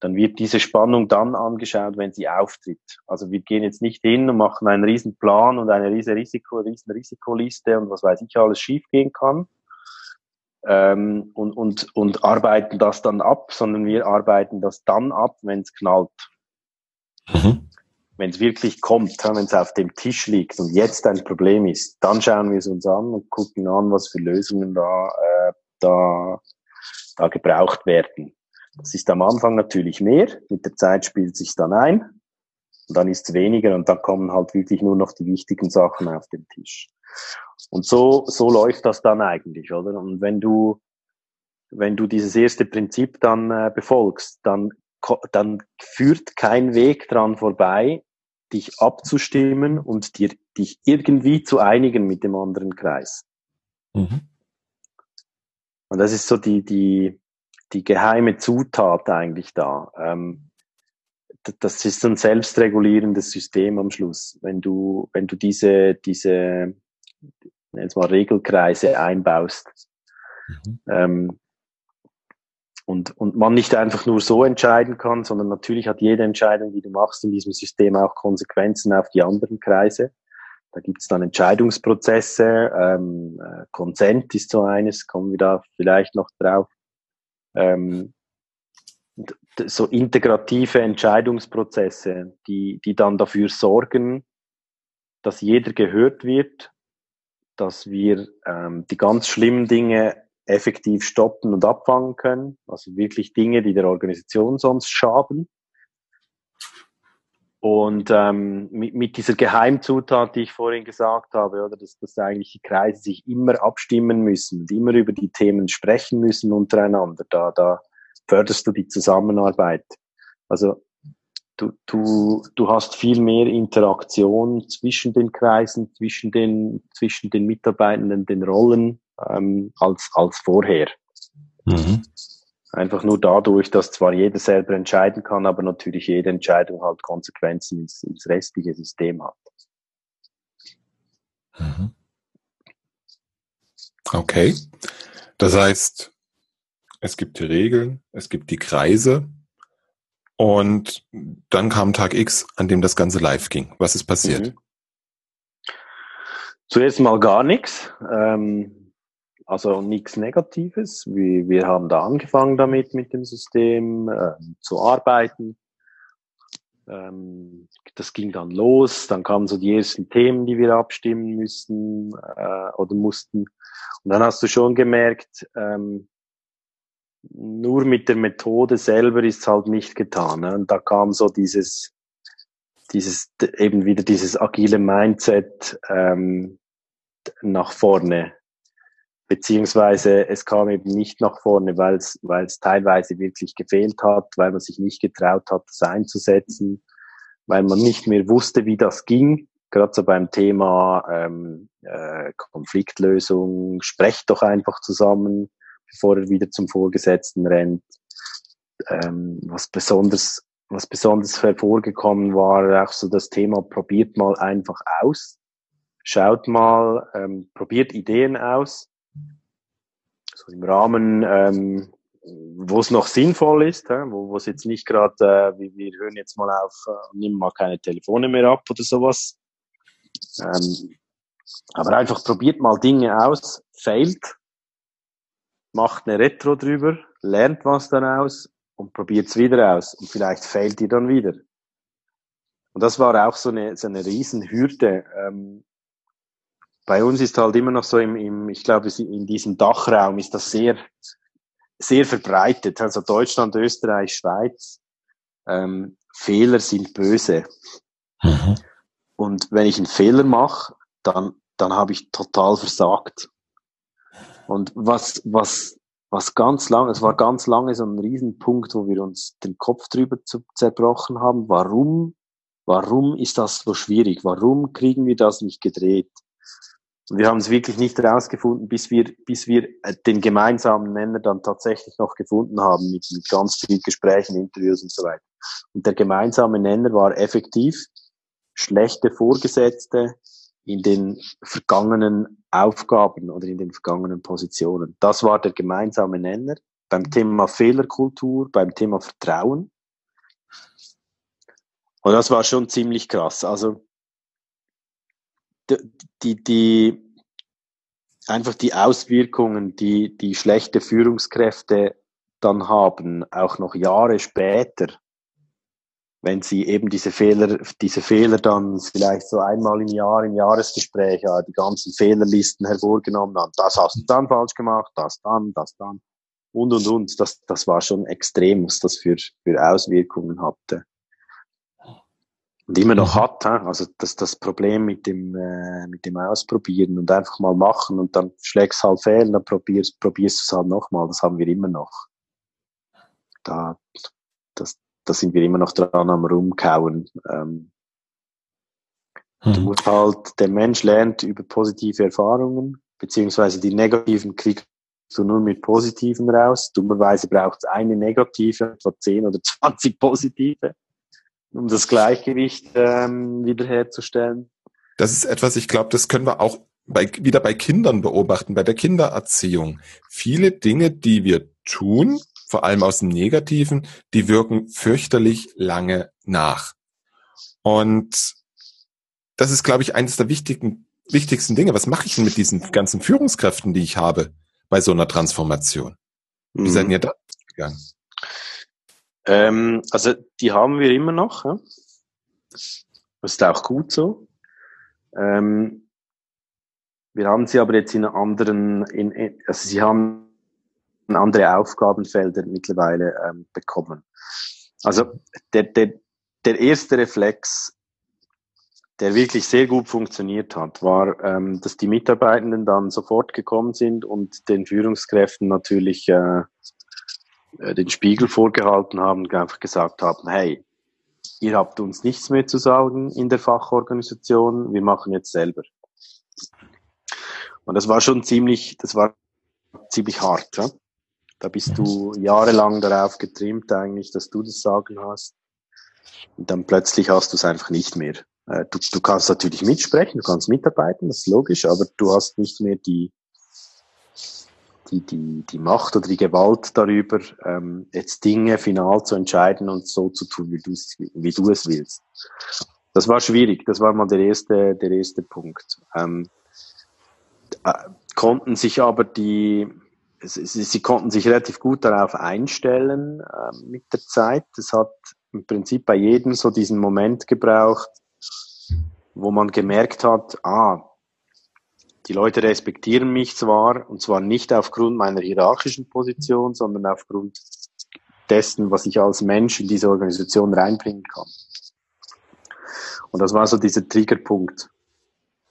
Dann wird diese Spannung dann angeschaut, wenn sie auftritt. Also wir gehen jetzt nicht hin und machen einen riesen Plan und eine riesen Risiko, riesen Risikoliste und was weiß ich alles schiefgehen kann. Ähm, und, und, und arbeiten das dann ab, sondern wir arbeiten das dann ab, wenn es knallt. Mhm wenn es wirklich kommt, wenn es auf dem Tisch liegt und jetzt ein Problem ist, dann schauen wir es uns an und gucken an, was für Lösungen da, äh, da, da gebraucht werden. Das ist am Anfang natürlich mehr, mit der Zeit spielt sich dann ein und dann ist es weniger und dann kommen halt wirklich nur noch die wichtigen Sachen auf den Tisch. Und so, so läuft das dann eigentlich, oder? Und wenn du, wenn du dieses erste Prinzip dann äh, befolgst, dann dann führt kein Weg dran vorbei, dich abzustimmen und dir, dich irgendwie zu einigen mit dem anderen Kreis. Mhm. Und das ist so die, die, die geheime Zutat eigentlich da. Ähm, das ist ein selbstregulierendes System am Schluss. Wenn du, wenn du diese, diese, jetzt mal Regelkreise einbaust, mhm. ähm, und, und man nicht einfach nur so entscheiden kann, sondern natürlich hat jede Entscheidung, die du machst in diesem System auch Konsequenzen auf die anderen Kreise. Da gibt es dann Entscheidungsprozesse, ähm, äh, Consent ist so eines, kommen wir da vielleicht noch drauf. Ähm, so integrative Entscheidungsprozesse, die, die dann dafür sorgen, dass jeder gehört wird, dass wir ähm, die ganz schlimmen Dinge effektiv stoppen und abfangen können. Also wirklich Dinge, die der Organisation sonst schaden. Und ähm, mit, mit dieser Geheimzutat, die ich vorhin gesagt habe, oder dass, dass eigentlich die Kreise sich immer abstimmen müssen und immer über die Themen sprechen müssen untereinander, da, da förderst du die Zusammenarbeit. Also du, du, du hast viel mehr Interaktion zwischen den Kreisen, zwischen den, zwischen den Mitarbeitenden, den Rollen, ähm, als, als vorher. Mhm. Einfach nur dadurch, dass zwar jeder selber entscheiden kann, aber natürlich jede Entscheidung halt Konsequenzen ins, ins restliche System hat. Mhm. Okay. Das heißt, es gibt die Regeln, es gibt die Kreise und dann kam Tag X, an dem das Ganze live ging. Was ist passiert? Mhm. Zuerst mal gar nichts. Ähm, also nichts Negatives. Wir, wir haben da angefangen damit mit dem System äh, zu arbeiten. Ähm, das ging dann los, dann kamen so die ersten Themen, die wir abstimmen müssen äh, oder mussten. Und dann hast du schon gemerkt, ähm, nur mit der Methode selber ist halt nicht getan. Ne? Und da kam so dieses, dieses eben wieder dieses agile Mindset ähm, nach vorne. Beziehungsweise es kam eben nicht nach vorne, weil es weil es teilweise wirklich gefehlt hat, weil man sich nicht getraut hat, das einzusetzen, weil man nicht mehr wusste, wie das ging. Gerade so beim Thema ähm, äh, Konfliktlösung, sprecht doch einfach zusammen, bevor er wieder zum Vorgesetzten rennt. Ähm, was besonders was besonders hervorgekommen war, auch so das Thema, probiert mal einfach aus. Schaut mal, ähm, probiert Ideen aus. Im Rahmen, ähm, wo es noch sinnvoll ist, äh, wo es jetzt nicht gerade, äh, wie wir hören jetzt mal auf, äh, nimm mal keine Telefone mehr ab oder sowas. Ähm, aber einfach probiert mal Dinge aus, failt, macht eine Retro drüber, lernt was daraus und probiert es wieder aus und vielleicht fehlt ihr dann wieder. Und das war auch so eine, so eine Riesenhürde. Ähm, bei uns ist halt immer noch so im, im ich glaube, in diesem Dachraum ist das sehr, sehr verbreitet. Also Deutschland, Österreich, Schweiz. Ähm, Fehler sind böse. Mhm. Und wenn ich einen Fehler mache, dann, dann habe ich total versagt. Und was, was was ganz lange, es war ganz lange so ein Riesenpunkt, wo wir uns den Kopf drüber zu, zerbrochen haben. Warum, warum ist das so schwierig? Warum kriegen wir das nicht gedreht? Wir haben es wirklich nicht herausgefunden, bis wir, bis wir äh, den gemeinsamen Nenner dann tatsächlich noch gefunden haben mit, mit ganz vielen Gesprächen, Interviews und so weiter. Und der gemeinsame Nenner war effektiv schlechte Vorgesetzte, in den vergangenen Aufgaben oder in den vergangenen Positionen. Das war der gemeinsame Nenner beim Thema Fehlerkultur, beim Thema Vertrauen. Und das war schon ziemlich krass. Also die, die, einfach die Auswirkungen, die die schlechte Führungskräfte dann haben, auch noch Jahre später, wenn sie eben diese Fehler, diese Fehler dann vielleicht so einmal im Jahr, im Jahresgespräch, ja, die ganzen Fehlerlisten hervorgenommen haben. Das hast du dann falsch gemacht, das dann, das dann. Und, und, und. Das, das war schon extrem, was das für, für Auswirkungen hatte. Und immer noch mhm. hat, also das, das Problem mit dem, äh, mit dem Ausprobieren und einfach mal machen und dann schlägst halt fehl, dann probierst, probierst du es halt nochmal, das haben wir immer noch. Da, das, da sind wir immer noch dran am Rumkauen. Ähm, mhm. Du musst halt, der Mensch lernt über positive Erfahrungen, beziehungsweise die negativen kriegst du nur mit positiven raus. Dummerweise braucht es eine negative, etwa 10 oder 20 positive, um das Gleichgewicht ähm, wiederherzustellen. Das ist etwas, ich glaube, das können wir auch bei, wieder bei Kindern beobachten, bei der Kindererziehung. Viele Dinge, die wir tun, vor allem aus dem Negativen, die wirken fürchterlich lange nach. Und das ist, glaube ich, eines der wichtigen, wichtigsten Dinge. Was mache ich denn mit diesen ganzen Führungskräften, die ich habe bei so einer Transformation? Wie mhm. seid ihr da gegangen? Ähm, also die haben wir immer noch. Ja? Das ist auch gut so. Ähm, wir haben sie aber jetzt in anderen, in, also sie haben andere Aufgabenfelder mittlerweile ähm, bekommen. Also der, der, der erste Reflex, der wirklich sehr gut funktioniert hat, war, ähm, dass die Mitarbeitenden dann sofort gekommen sind und den Führungskräften natürlich äh den Spiegel vorgehalten haben und einfach gesagt haben, hey, ihr habt uns nichts mehr zu sagen in der Fachorganisation, wir machen jetzt selber. Und das war schon ziemlich, das war ziemlich hart. Ja? Da bist du jahrelang darauf getrimmt eigentlich, dass du das Sagen hast. Und dann plötzlich hast du es einfach nicht mehr. Äh, du, du kannst natürlich mitsprechen, du kannst mitarbeiten, das ist logisch, aber du hast nicht mehr die, die, die, die Macht oder die Gewalt darüber, ähm, jetzt Dinge final zu entscheiden und so zu tun, wie, wie du es willst. Das war schwierig, das war mal der erste, der erste Punkt. Ähm, äh, konnten sich aber die, sie, sie konnten sich relativ gut darauf einstellen äh, mit der Zeit. Es hat im Prinzip bei jedem so diesen Moment gebraucht, wo man gemerkt hat, ah, die Leute respektieren mich zwar, und zwar nicht aufgrund meiner hierarchischen Position, sondern aufgrund dessen, was ich als Mensch in diese Organisation reinbringen kann. Und das war so dieser Triggerpunkt,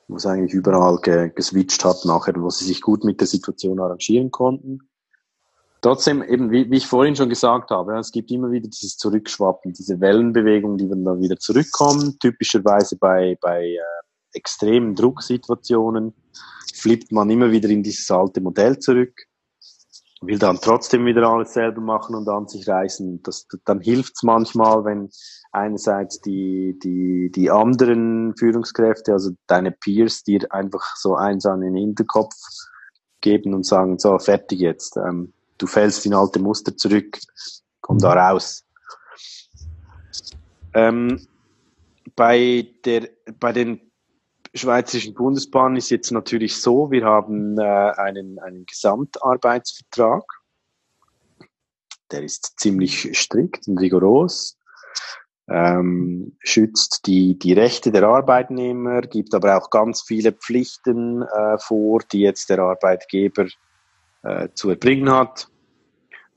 wo es eigentlich überall ge geswitcht hat nachher, wo sie sich gut mit der Situation arrangieren konnten. Trotzdem, eben, wie, wie ich vorhin schon gesagt habe, es gibt immer wieder dieses Zurückschwappen, diese Wellenbewegung, die dann wieder zurückkommen, typischerweise bei, bei äh, extremen Drucksituationen flippt man immer wieder in dieses alte Modell zurück, will dann trotzdem wieder alles selber machen und an sich reißen. Das, dann hilft's manchmal, wenn einerseits die, die, die anderen Führungskräfte, also deine Peers, dir einfach so eins an den Hinterkopf geben und sagen, so, fertig jetzt. Ähm, du fällst in alte Muster zurück, komm da raus. Ähm, bei der, bei den Schweizerischen Bundesbahn ist jetzt natürlich so, wir haben äh, einen, einen Gesamtarbeitsvertrag. Der ist ziemlich strikt und rigoros, ähm, schützt die, die Rechte der Arbeitnehmer, gibt aber auch ganz viele Pflichten äh, vor, die jetzt der Arbeitgeber äh, zu erbringen hat.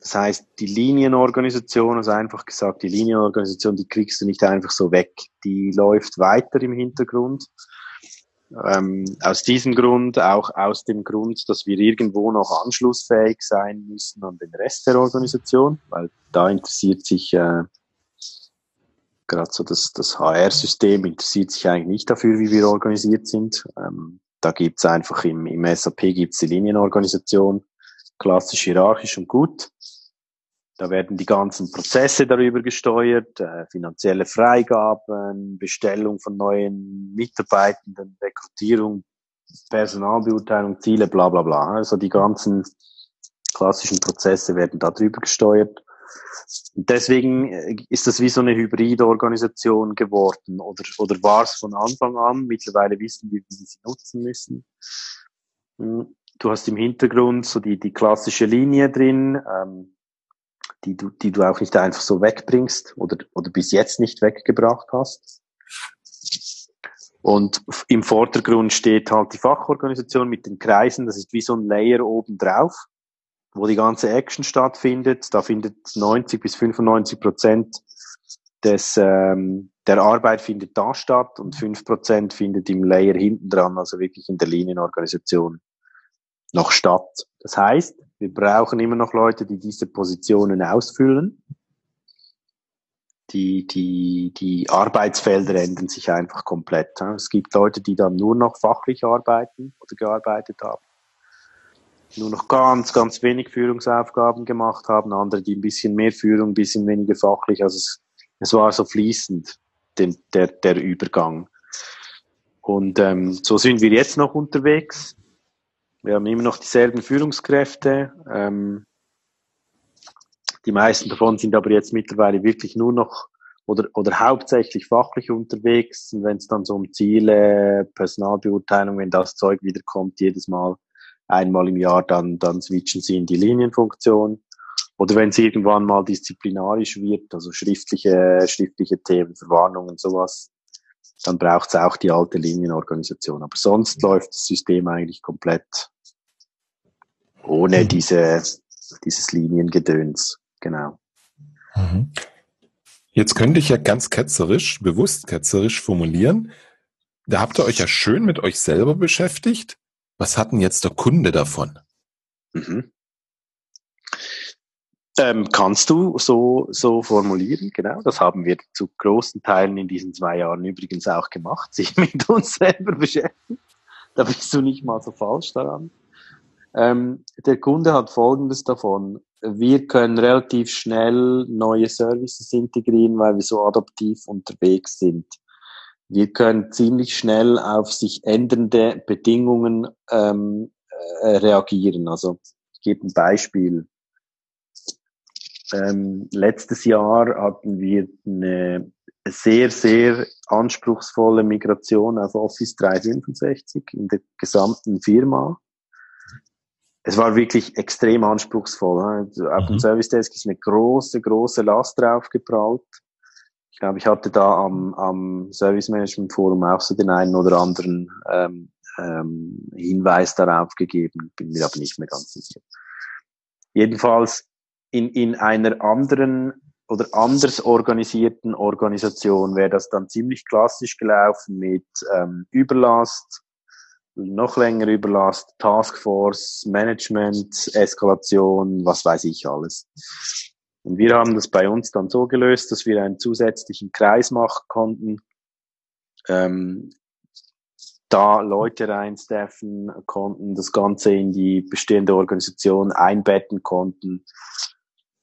Das heißt, die Linienorganisation, also einfach gesagt, die Linienorganisation, die kriegst du nicht einfach so weg. Die läuft weiter im Hintergrund. Ähm, aus diesem Grund, auch aus dem Grund, dass wir irgendwo noch anschlussfähig sein müssen an den Rest der Organisation, weil da interessiert sich äh, gerade so das, das HR-System interessiert sich eigentlich nicht dafür, wie wir organisiert sind. Ähm, da gibt's einfach im, im SAP gibt's die Linienorganisation, klassisch hierarchisch und gut. Da werden die ganzen Prozesse darüber gesteuert, äh, finanzielle Freigaben, Bestellung von neuen Mitarbeitenden, Rekrutierung, Personalbeurteilung, Ziele, bla bla bla. Also die ganzen klassischen Prozesse werden darüber gesteuert. Deswegen äh, ist das wie so eine hybride Organisation geworden oder, oder war es von Anfang an. Mittlerweile wissen wir, wie wir sie nutzen müssen. Hm, du hast im Hintergrund so die, die klassische Linie drin. Ähm, die du, die du auch nicht einfach so wegbringst oder, oder bis jetzt nicht weggebracht hast. Und im Vordergrund steht halt die Fachorganisation mit den Kreisen. Das ist wie so ein Layer oben drauf, wo die ganze Action stattfindet. Da findet 90 bis 95 Prozent des, ähm, der Arbeit findet da statt und 5 Prozent findet im Layer hinten dran, also wirklich in der Linienorganisation noch statt. Das heißt, wir brauchen immer noch Leute, die diese Positionen ausfüllen. Die, die, die Arbeitsfelder ändern sich einfach komplett. Es gibt Leute, die dann nur noch fachlich arbeiten oder gearbeitet haben. Nur noch ganz, ganz wenig Führungsaufgaben gemacht haben. Andere, die ein bisschen mehr Führung, ein bisschen weniger fachlich. Also es, es war so fließend, den, der, der Übergang. Und ähm, so sind wir jetzt noch unterwegs. Wir haben immer noch dieselben Führungskräfte. Ähm, die meisten davon sind aber jetzt mittlerweile wirklich nur noch oder, oder hauptsächlich fachlich unterwegs. Und wenn es dann so um Ziele, Personalbeurteilung, wenn das Zeug wieder kommt, jedes Mal einmal im Jahr, dann, dann switchen sie in die Linienfunktion. Oder wenn es irgendwann mal disziplinarisch wird, also schriftliche, schriftliche Themen, Verwarnungen, sowas, dann braucht es auch die alte Linienorganisation. Aber sonst läuft das System eigentlich komplett ohne mhm. diese, dieses Liniengedöns. Genau. Mhm. Jetzt könnte ich ja ganz ketzerisch, bewusst ketzerisch formulieren. Da habt ihr euch ja schön mit euch selber beschäftigt. Was hat denn jetzt der Kunde davon? Mhm. Ähm, kannst du so, so formulieren, genau. Das haben wir zu großen Teilen in diesen zwei Jahren übrigens auch gemacht, sich mit uns selber beschäftigt. Da bist du nicht mal so falsch daran. Ähm, der Kunde hat Folgendes davon. Wir können relativ schnell neue Services integrieren, weil wir so adaptiv unterwegs sind. Wir können ziemlich schnell auf sich ändernde Bedingungen ähm, äh, reagieren. Also ich gebe ein Beispiel. Ähm, letztes Jahr hatten wir eine sehr, sehr anspruchsvolle Migration auf Office 365 in der gesamten Firma. es war wirklich extrem anspruchsvoll. Also auf mhm. dem Service Desk ist eine große, große Last draufgeprallt. Ich glaube, ich hatte da am, am Service Management Forum auch so den einen oder anderen ähm, ähm, Hinweis darauf gegeben, bin mir aber nicht mehr ganz sicher. Jedenfalls in, in einer anderen oder anders organisierten Organisation wäre das dann ziemlich klassisch gelaufen mit ähm, Überlast, noch länger Überlast, Taskforce, Management, Eskalation, was weiß ich alles. Und wir haben das bei uns dann so gelöst, dass wir einen zusätzlichen Kreis machen konnten, ähm, da Leute reinstaffen konnten, das Ganze in die bestehende Organisation einbetten konnten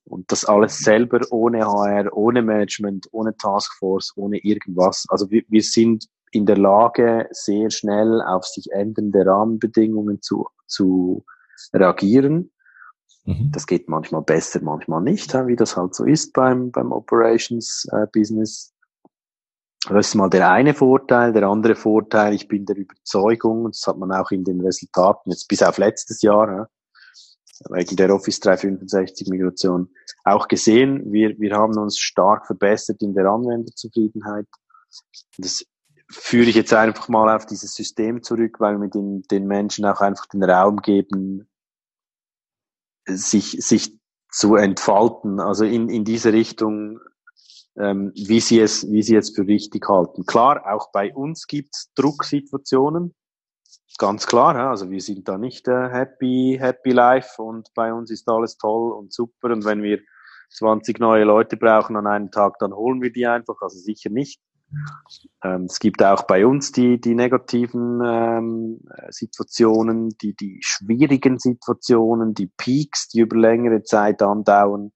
und das alles selber ohne HR, ohne Management, ohne Taskforce, ohne irgendwas. Also wir, wir sind in der Lage, sehr schnell auf sich ändernde Rahmenbedingungen zu, zu reagieren. Mhm. Das geht manchmal besser, manchmal nicht, wie das halt so ist beim, beim Operations äh, Business. Das ist mal der eine Vorteil. Der andere Vorteil, ich bin der Überzeugung, das hat man auch in den Resultaten jetzt bis auf letztes Jahr, wegen der Office 365 Migration auch gesehen. Wir, wir haben uns stark verbessert in der Anwenderzufriedenheit. Das führe ich jetzt einfach mal auf dieses System zurück, weil wir den, den Menschen auch einfach den Raum geben, sich, sich zu entfalten. Also in, in diese Richtung ähm, wie sie es, wie sie es für richtig halten. Klar, auch bei uns gibt's Drucksituationen, ganz klar. Also wir sind da nicht äh, happy, happy life und bei uns ist alles toll und super. Und wenn wir 20 neue Leute brauchen an einem Tag, dann holen wir die einfach. Also sicher nicht. Ähm, es gibt auch bei uns die, die negativen ähm, Situationen, die, die schwierigen Situationen, die Peaks, die über längere Zeit andauern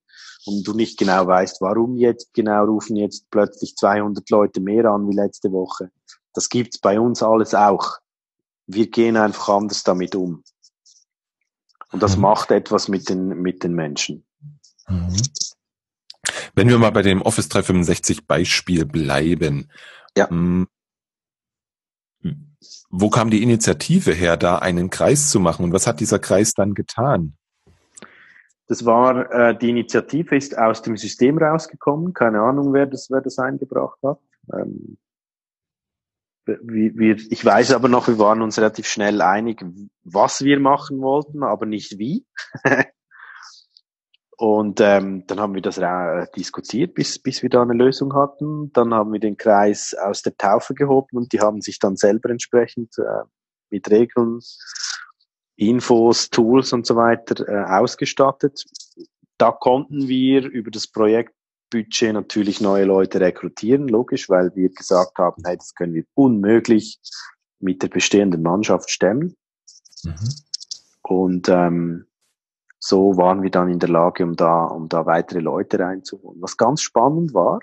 und du nicht genau weißt, warum jetzt genau rufen jetzt plötzlich 200 Leute mehr an wie letzte Woche. Das gibt's bei uns alles auch. Wir gehen einfach anders damit um. Und das mhm. macht etwas mit den, mit den Menschen. Mhm. Wenn wir mal bei dem Office 365 Beispiel bleiben. Ja. Hm, wo kam die Initiative her, da einen Kreis zu machen? Und was hat dieser Kreis dann getan? Das war, äh, die Initiative ist aus dem System rausgekommen. Keine Ahnung, wer das, wer das eingebracht hat. Ähm, wir, wir, ich weiß aber noch, wir waren uns relativ schnell einig, was wir machen wollten, aber nicht wie. Und ähm, dann haben wir das diskutiert, bis, bis wir da eine Lösung hatten. Dann haben wir den Kreis aus der Taufe gehoben und die haben sich dann selber entsprechend äh, mit Regeln Infos, Tools und so weiter äh, ausgestattet. Da konnten wir über das Projektbudget natürlich neue Leute rekrutieren, logisch, weil wir gesagt haben, hey, das können wir unmöglich mit der bestehenden Mannschaft stemmen. Mhm. Und ähm, so waren wir dann in der Lage, um da, um da weitere Leute reinzuholen. Was ganz spannend war,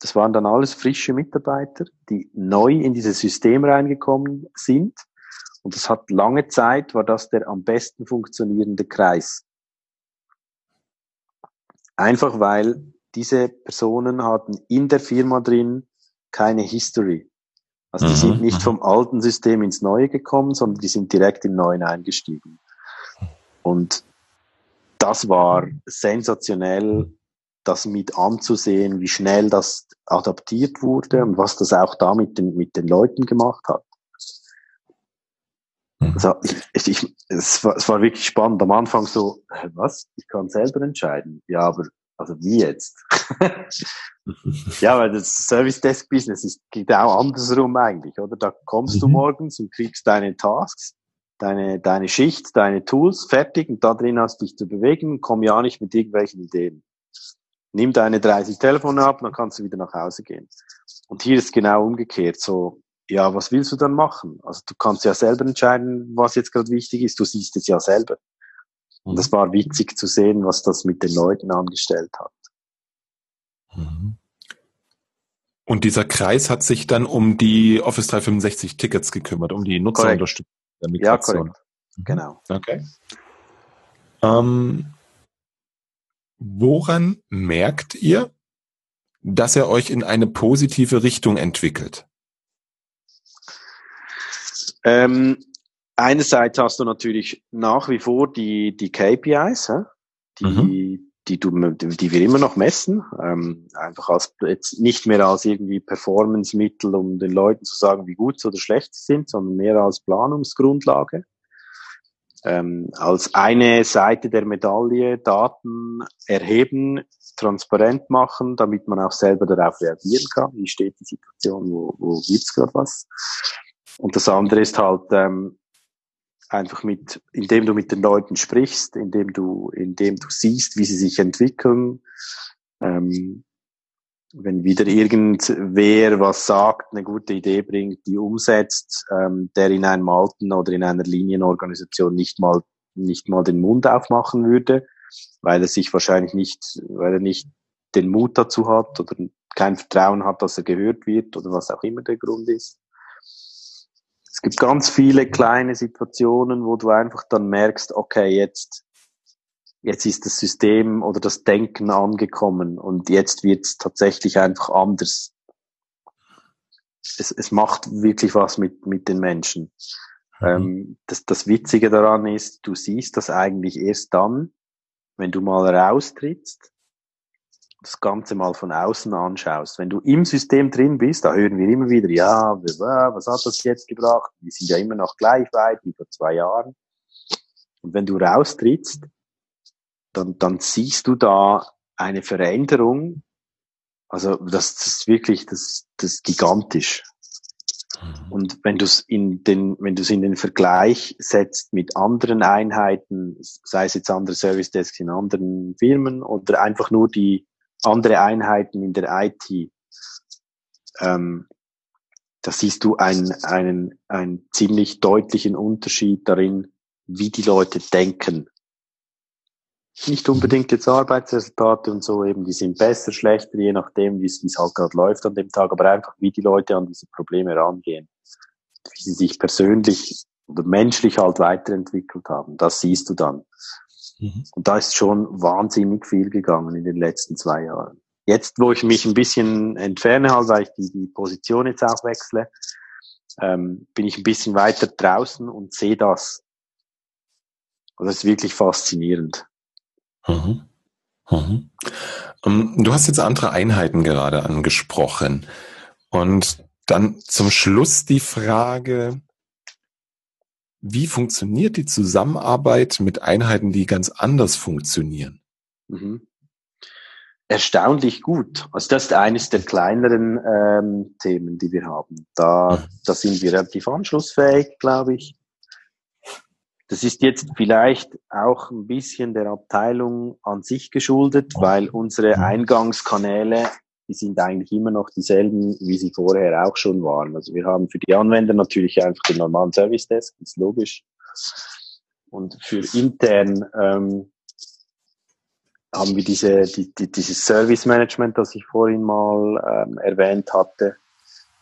das waren dann alles frische Mitarbeiter, die neu in dieses System reingekommen sind und das hat lange Zeit, war das der am besten funktionierende Kreis. Einfach weil diese Personen hatten in der Firma drin keine History. Also die mhm. sind nicht mhm. vom alten System ins neue gekommen, sondern die sind direkt im neuen eingestiegen. Und das war sensationell, das mit anzusehen, wie schnell das adaptiert wurde und was das auch da mit den, mit den Leuten gemacht hat. Mhm. Also ich, ich, es, war, es war wirklich spannend. Am Anfang so, was? Ich kann selber entscheiden. Ja, aber also wie jetzt? ja, weil das Service Desk Business ist, geht auch andersrum eigentlich, oder? Da kommst mhm. du morgens und kriegst deine Tasks, deine, deine Schicht, deine Tools fertig und da drin hast du dich zu bewegen, komm ja nicht mit irgendwelchen Ideen. Nimm deine 30 Telefone ab, dann kannst du wieder nach Hause gehen. Und hier ist genau umgekehrt. So, ja, was willst du dann machen? Also du kannst ja selber entscheiden, was jetzt gerade wichtig ist. Du siehst es ja selber. Und es mhm. war witzig zu sehen, was das mit den Leuten angestellt hat. Mhm. Und dieser Kreis hat sich dann um die Office 365 Tickets gekümmert, um die Nutzerunterstützung der Migration. Ja, korrekt. Mhm. Genau. Okay. Ähm, woran merkt ihr, dass er euch in eine positive Richtung entwickelt? Ähm, einerseits hast du natürlich nach wie vor die, die KPIs, die, mhm. die, du, die wir immer noch messen, ähm, einfach als jetzt nicht mehr als irgendwie Performance-Mittel, um den Leuten zu sagen, wie gut oder schlecht sie sind, sondern mehr als Planungsgrundlage. Ähm, als eine Seite der Medaille Daten erheben, transparent machen, damit man auch selber darauf reagieren kann. Wie steht die Situation, wo, wo gibt's gerade was? Und das andere ist halt ähm, einfach mit, indem du mit den Leuten sprichst, indem du, indem du siehst, wie sie sich entwickeln. Ähm, wenn wieder irgendwer was sagt, eine gute Idee bringt, die umsetzt, ähm, der in einem alten oder in einer Linienorganisation nicht mal nicht mal den Mund aufmachen würde, weil er sich wahrscheinlich nicht, weil er nicht den Mut dazu hat oder kein Vertrauen hat, dass er gehört wird oder was auch immer der Grund ist. Es gibt ganz viele kleine Situationen, wo du einfach dann merkst, okay, jetzt, jetzt ist das System oder das Denken angekommen und jetzt wird es tatsächlich einfach anders. Es, es macht wirklich was mit, mit den Menschen. Mhm. Ähm, das, das Witzige daran ist, du siehst das eigentlich erst dann, wenn du mal raustrittst das Ganze mal von außen anschaust, wenn du im System drin bist, da hören wir immer wieder, ja, was hat das jetzt gebracht? Wir sind ja immer noch gleich weit wie vor zwei Jahren. Und wenn du raustrittst, dann, dann siehst du da eine Veränderung. Also das, das ist wirklich, das, das ist gigantisch. Mhm. Und wenn du es in den, wenn du es in den Vergleich setzt mit anderen Einheiten, sei es jetzt andere Service Desks in anderen Firmen oder einfach nur die andere Einheiten in der IT, ähm, da siehst du einen, einen, einen ziemlich deutlichen Unterschied darin, wie die Leute denken. Nicht unbedingt jetzt Arbeitsresultate und so eben, die sind besser, schlechter, je nachdem, wie es halt gerade läuft an dem Tag, aber einfach, wie die Leute an diese Probleme rangehen. Wie sie sich persönlich oder menschlich halt weiterentwickelt haben. Das siehst du dann. Mhm. Und da ist schon wahnsinnig viel gegangen in den letzten zwei Jahren. Jetzt, wo ich mich ein bisschen entferne, halt, weil ich die, die Position jetzt auch wechsle, ähm, bin ich ein bisschen weiter draußen und sehe das. Und das ist wirklich faszinierend. Mhm. Mhm. Um, ähm, du hast jetzt andere Einheiten gerade angesprochen. Und dann zum Schluss die Frage, wie funktioniert die Zusammenarbeit mit Einheiten, die ganz anders funktionieren? Mhm. Erstaunlich gut. Also das ist eines der kleineren ähm, Themen, die wir haben. Da, mhm. da sind wir relativ anschlussfähig, glaube ich. Das ist jetzt vielleicht auch ein bisschen der Abteilung an sich geschuldet, weil unsere mhm. Eingangskanäle die sind eigentlich immer noch dieselben, wie sie vorher auch schon waren. Also wir haben für die Anwender natürlich einfach den normalen Service Desk, ist logisch. Und für intern ähm, haben wir diese, die, die, dieses Service Management, das ich vorhin mal ähm, erwähnt hatte,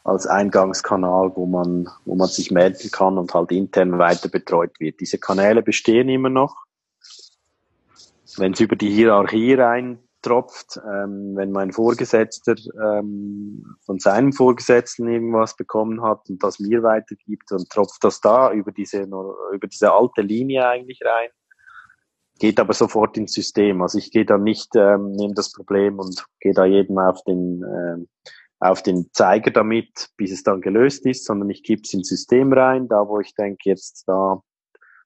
als Eingangskanal, wo man, wo man sich melden kann und halt intern weiter betreut wird. Diese Kanäle bestehen immer noch. Wenn es über die Hierarchie rein tropft, ähm, wenn mein Vorgesetzter ähm, von seinem Vorgesetzten irgendwas bekommen hat und das mir weitergibt, dann tropft das da über diese, über diese alte Linie eigentlich rein, geht aber sofort ins System. Also ich gehe da nicht, ähm, nehme das Problem und gehe da jedem auf den, ähm, auf den Zeiger damit, bis es dann gelöst ist, sondern ich gebe es ins System rein, da wo ich denke, jetzt da,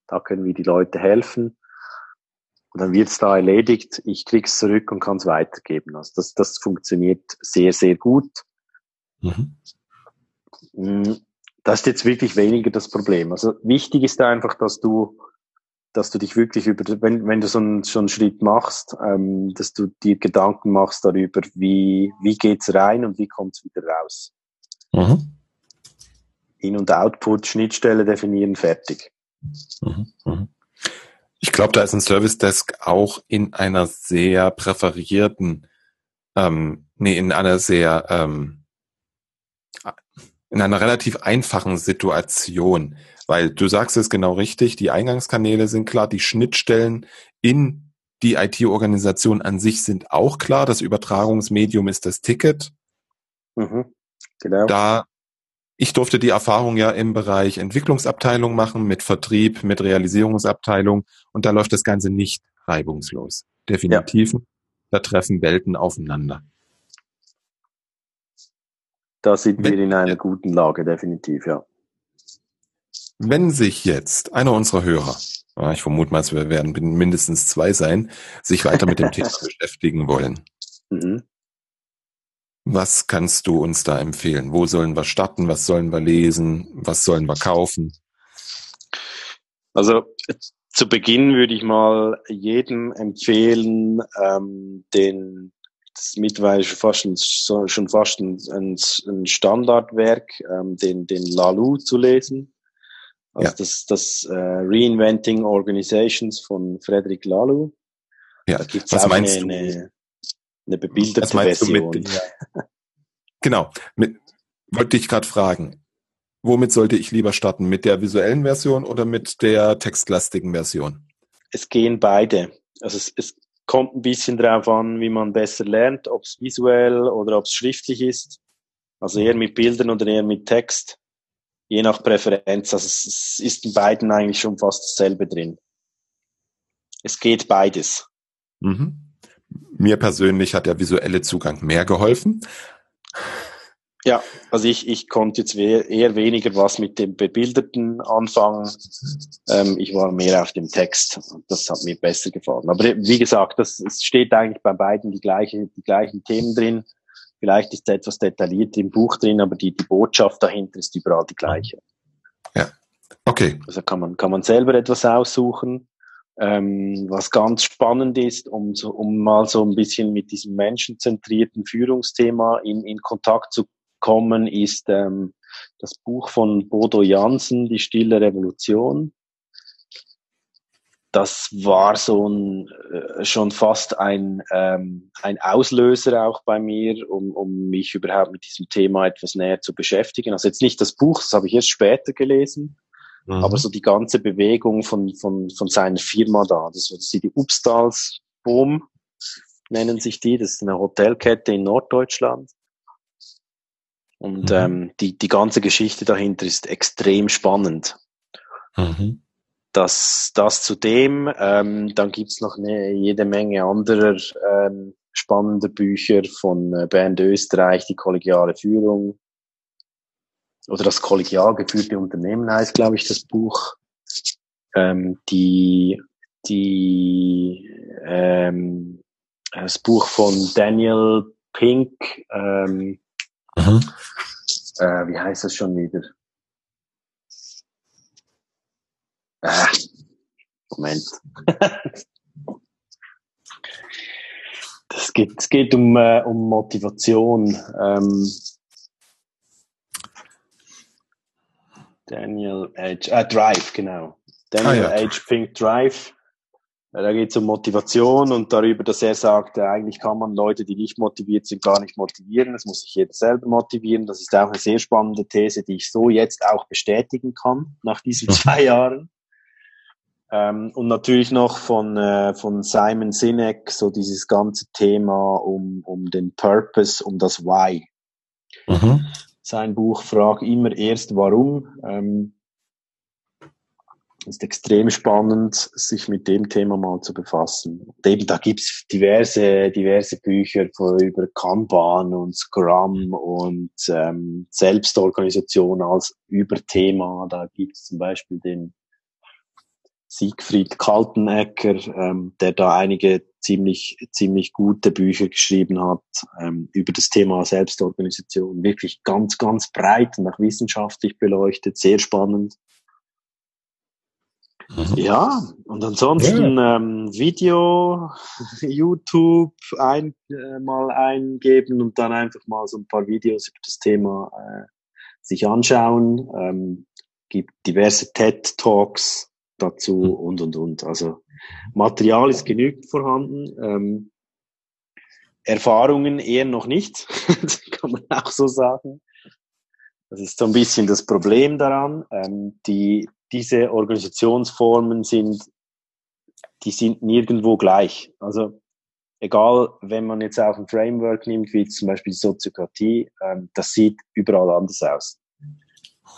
da können wir die Leute helfen und dann wird es da erledigt, ich krieg's zurück und kann es weitergeben. Also das, das funktioniert sehr, sehr gut. Mhm. Mm, das ist jetzt wirklich weniger das Problem. Also wichtig ist einfach, dass du, dass du dich wirklich über, wenn, wenn du so einen, so einen Schritt machst, ähm, dass du dir Gedanken machst darüber, wie, wie geht's rein und wie kommt's wieder raus. Mhm. In- und Output, Schnittstelle definieren, fertig. Mhm. Ich glaube, da ist ein Service Desk auch in einer sehr präferierten, ähm, nee, in einer sehr, ähm, in einer relativ einfachen Situation, weil du sagst es genau richtig, die Eingangskanäle sind klar, die Schnittstellen in die IT-Organisation an sich sind auch klar, das Übertragungsmedium ist das Ticket. Mhm, genau. Da Ich durfte die Erfahrung ja im Bereich Entwicklungsabteilung machen, mit Vertrieb, mit Realisierungsabteilung und da läuft das Ganze nicht reibungslos. Definitiv. Ja. Da treffen Welten aufeinander. Da sind Wenn, wir in einer guten Lage, definitiv, ja. Wenn sich jetzt einer unserer Hörer, ich vermute mal, es werden mindestens zwei sein, sich weiter mit dem Thema beschäftigen wollen, mhm. Was kannst du uns da empfehlen? Wo sollen wir starten? Was sollen wir lesen? Was sollen wir kaufen? Also zu Beginn würde ich mal jedem empfehlen, ähm, den das mittlerweile fast ein, schon fast ein, ein Standardwerk, ähm, den, den Lalu zu lesen. Also ja. das, das äh, Reinventing Organizations von Frederick Lalu. Ja. Was meinst eine, eine, eine bebilderte Version. Du mit, ja. Genau. Mit, wollte ich gerade fragen. Womit sollte ich lieber starten? Mit der visuellen Version oder mit der textlastigen Version? Es gehen beide. Also es, es kommt ein bisschen darauf an, wie man besser lernt, ob es visuell oder ob es schriftlich ist. Also eher mit Bildern oder eher mit Text. Je nach Präferenz. Also es ist in beiden eigentlich schon fast dasselbe drin. Es geht beides. Mhm. Mir persönlich hat der visuelle Zugang mehr geholfen. Ja, also ich, ich konnte jetzt eher weniger was mit dem Bebilderten anfangen. Ähm, ich war mehr auf dem Text. Das hat mir besser gefallen. Aber wie gesagt, das, es steht eigentlich bei beiden die, gleiche, die gleichen Themen drin. Vielleicht ist etwas detailliert im Buch drin, aber die, die Botschaft dahinter ist überall die gleiche. Ja, okay. Also kann man, kann man selber etwas aussuchen. Ähm, was ganz spannend ist, um, so, um mal so ein bisschen mit diesem menschenzentrierten Führungsthema in, in Kontakt zu kommen, ist ähm, das Buch von Bodo Jansen, Die Stille Revolution. Das war so ein, äh, schon fast ein, ähm, ein Auslöser auch bei mir, um, um mich überhaupt mit diesem Thema etwas näher zu beschäftigen. Also jetzt nicht das Buch, das habe ich erst später gelesen, Mhm. Aber so die ganze Bewegung von, von, von seiner Firma da, das ist die Upstals Boom, nennen sich die. Das ist eine Hotelkette in Norddeutschland. Und mhm. ähm, die, die ganze Geschichte dahinter ist extrem spannend. Mhm. Das, das zudem, ähm, dann gibt's noch eine, jede Menge anderer ähm, spannender Bücher von äh, Bernd Österreich, die kollegiale Führung, oder das kollegial geführte Unternehmen heißt, glaube ich, das Buch. Ähm, die, die, ähm, das Buch von Daniel Pink, ähm, mhm. äh, wie heißt das schon wieder? Ah, Moment. das geht, es geht um, äh, um Motivation. Ähm, Daniel H. Äh, Drive, genau. Daniel ah, ja. H. Pink Drive. Äh, da geht es um Motivation und darüber, dass er sagt, äh, eigentlich kann man Leute, die nicht motiviert sind, gar nicht motivieren. Das muss sich jeder selber motivieren. Das ist auch eine sehr spannende These, die ich so jetzt auch bestätigen kann, nach diesen zwei Jahren. Ähm, und natürlich noch von, äh, von Simon Sinek, so dieses ganze Thema um, um den Purpose, um das Why. Mhm sein Buch Frag immer erst warum. Ähm, ist extrem spannend, sich mit dem Thema mal zu befassen. Und eben, da gibt's diverse, diverse Bücher über Kanban und Scrum und ähm, Selbstorganisation als Überthema. Da gibt's zum Beispiel den Siegfried Kaltenecker, ähm, der da einige ziemlich, ziemlich gute Bücher geschrieben hat ähm, über das Thema Selbstorganisation. Wirklich ganz, ganz breit und auch wissenschaftlich beleuchtet, sehr spannend. Mhm. Ja, und ansonsten ja. ähm, Video, YouTube ein, äh, mal eingeben und dann einfach mal so ein paar Videos über das Thema äh, sich anschauen. Ähm, gibt diverse TED Talks, dazu mhm. und und und. Also Material ist genügend vorhanden. Ähm, Erfahrungen eher noch nicht, das kann man auch so sagen. Das ist so ein bisschen das Problem daran. Ähm, die, diese Organisationsformen sind, die sind nirgendwo gleich. Also egal, wenn man jetzt auch ein Framework nimmt, wie zum Beispiel Soziokratie, ähm, das sieht überall anders aus.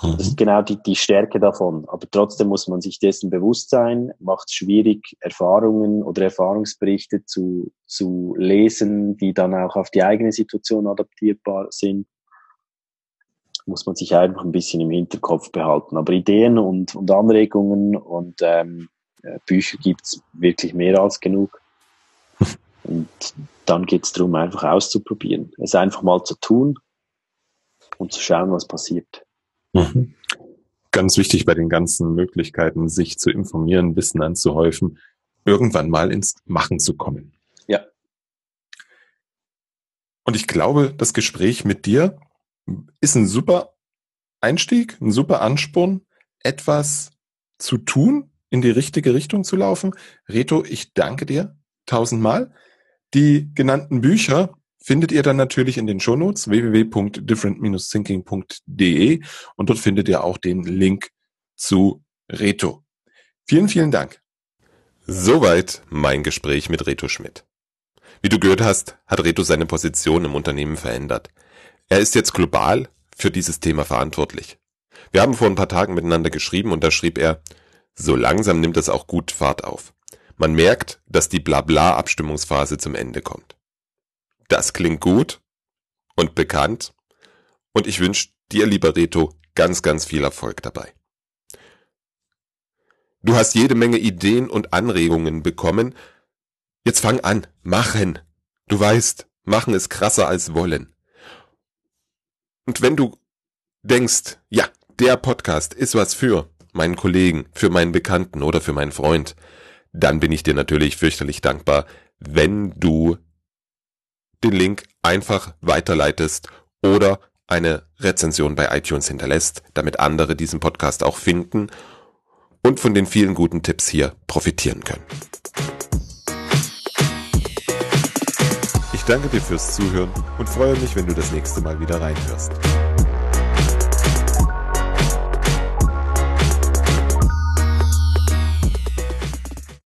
Mhm. Das ist genau die, die Stärke davon. Aber trotzdem muss man sich dessen bewusst sein, macht es schwierig, Erfahrungen oder Erfahrungsberichte zu, zu lesen, die dann auch auf die eigene Situation adaptierbar sind. Muss man sich einfach ein bisschen im Hinterkopf behalten. Aber Ideen und, und Anregungen und ähm, äh, Bücher gibt's wirklich mehr als genug. Und dann geht's darum, einfach auszuprobieren. Es einfach mal zu tun und zu schauen, was passiert. Mhm. Ganz wichtig bei den ganzen Möglichkeiten, sich zu informieren, Wissen anzuhäufen, irgendwann mal ins Machen zu kommen. Ja. Und ich glaube, das Gespräch mit dir ist ein super Einstieg, ein super Ansporn, etwas zu tun, in die richtige Richtung zu laufen. Reto, ich danke dir tausendmal. Die genannten Bücher findet ihr dann natürlich in den Shownotes www.different-thinking.de und dort findet ihr auch den Link zu Reto. Vielen, vielen Dank. Soweit mein Gespräch mit Reto Schmidt. Wie du gehört hast, hat Reto seine Position im Unternehmen verändert. Er ist jetzt global für dieses Thema verantwortlich. Wir haben vor ein paar Tagen miteinander geschrieben und da schrieb er, so langsam nimmt es auch gut Fahrt auf. Man merkt, dass die Blabla-Abstimmungsphase zum Ende kommt. Das klingt gut und bekannt und ich wünsche dir, lieber Reto, ganz, ganz viel Erfolg dabei. Du hast jede Menge Ideen und Anregungen bekommen. Jetzt fang an, machen. Du weißt, machen ist krasser als wollen. Und wenn du denkst, ja, der Podcast ist was für meinen Kollegen, für meinen Bekannten oder für meinen Freund, dann bin ich dir natürlich fürchterlich dankbar, wenn du den Link einfach weiterleitest oder eine Rezension bei iTunes hinterlässt, damit andere diesen Podcast auch finden und von den vielen guten Tipps hier profitieren können. Ich danke dir fürs Zuhören und freue mich, wenn du das nächste Mal wieder reinhörst.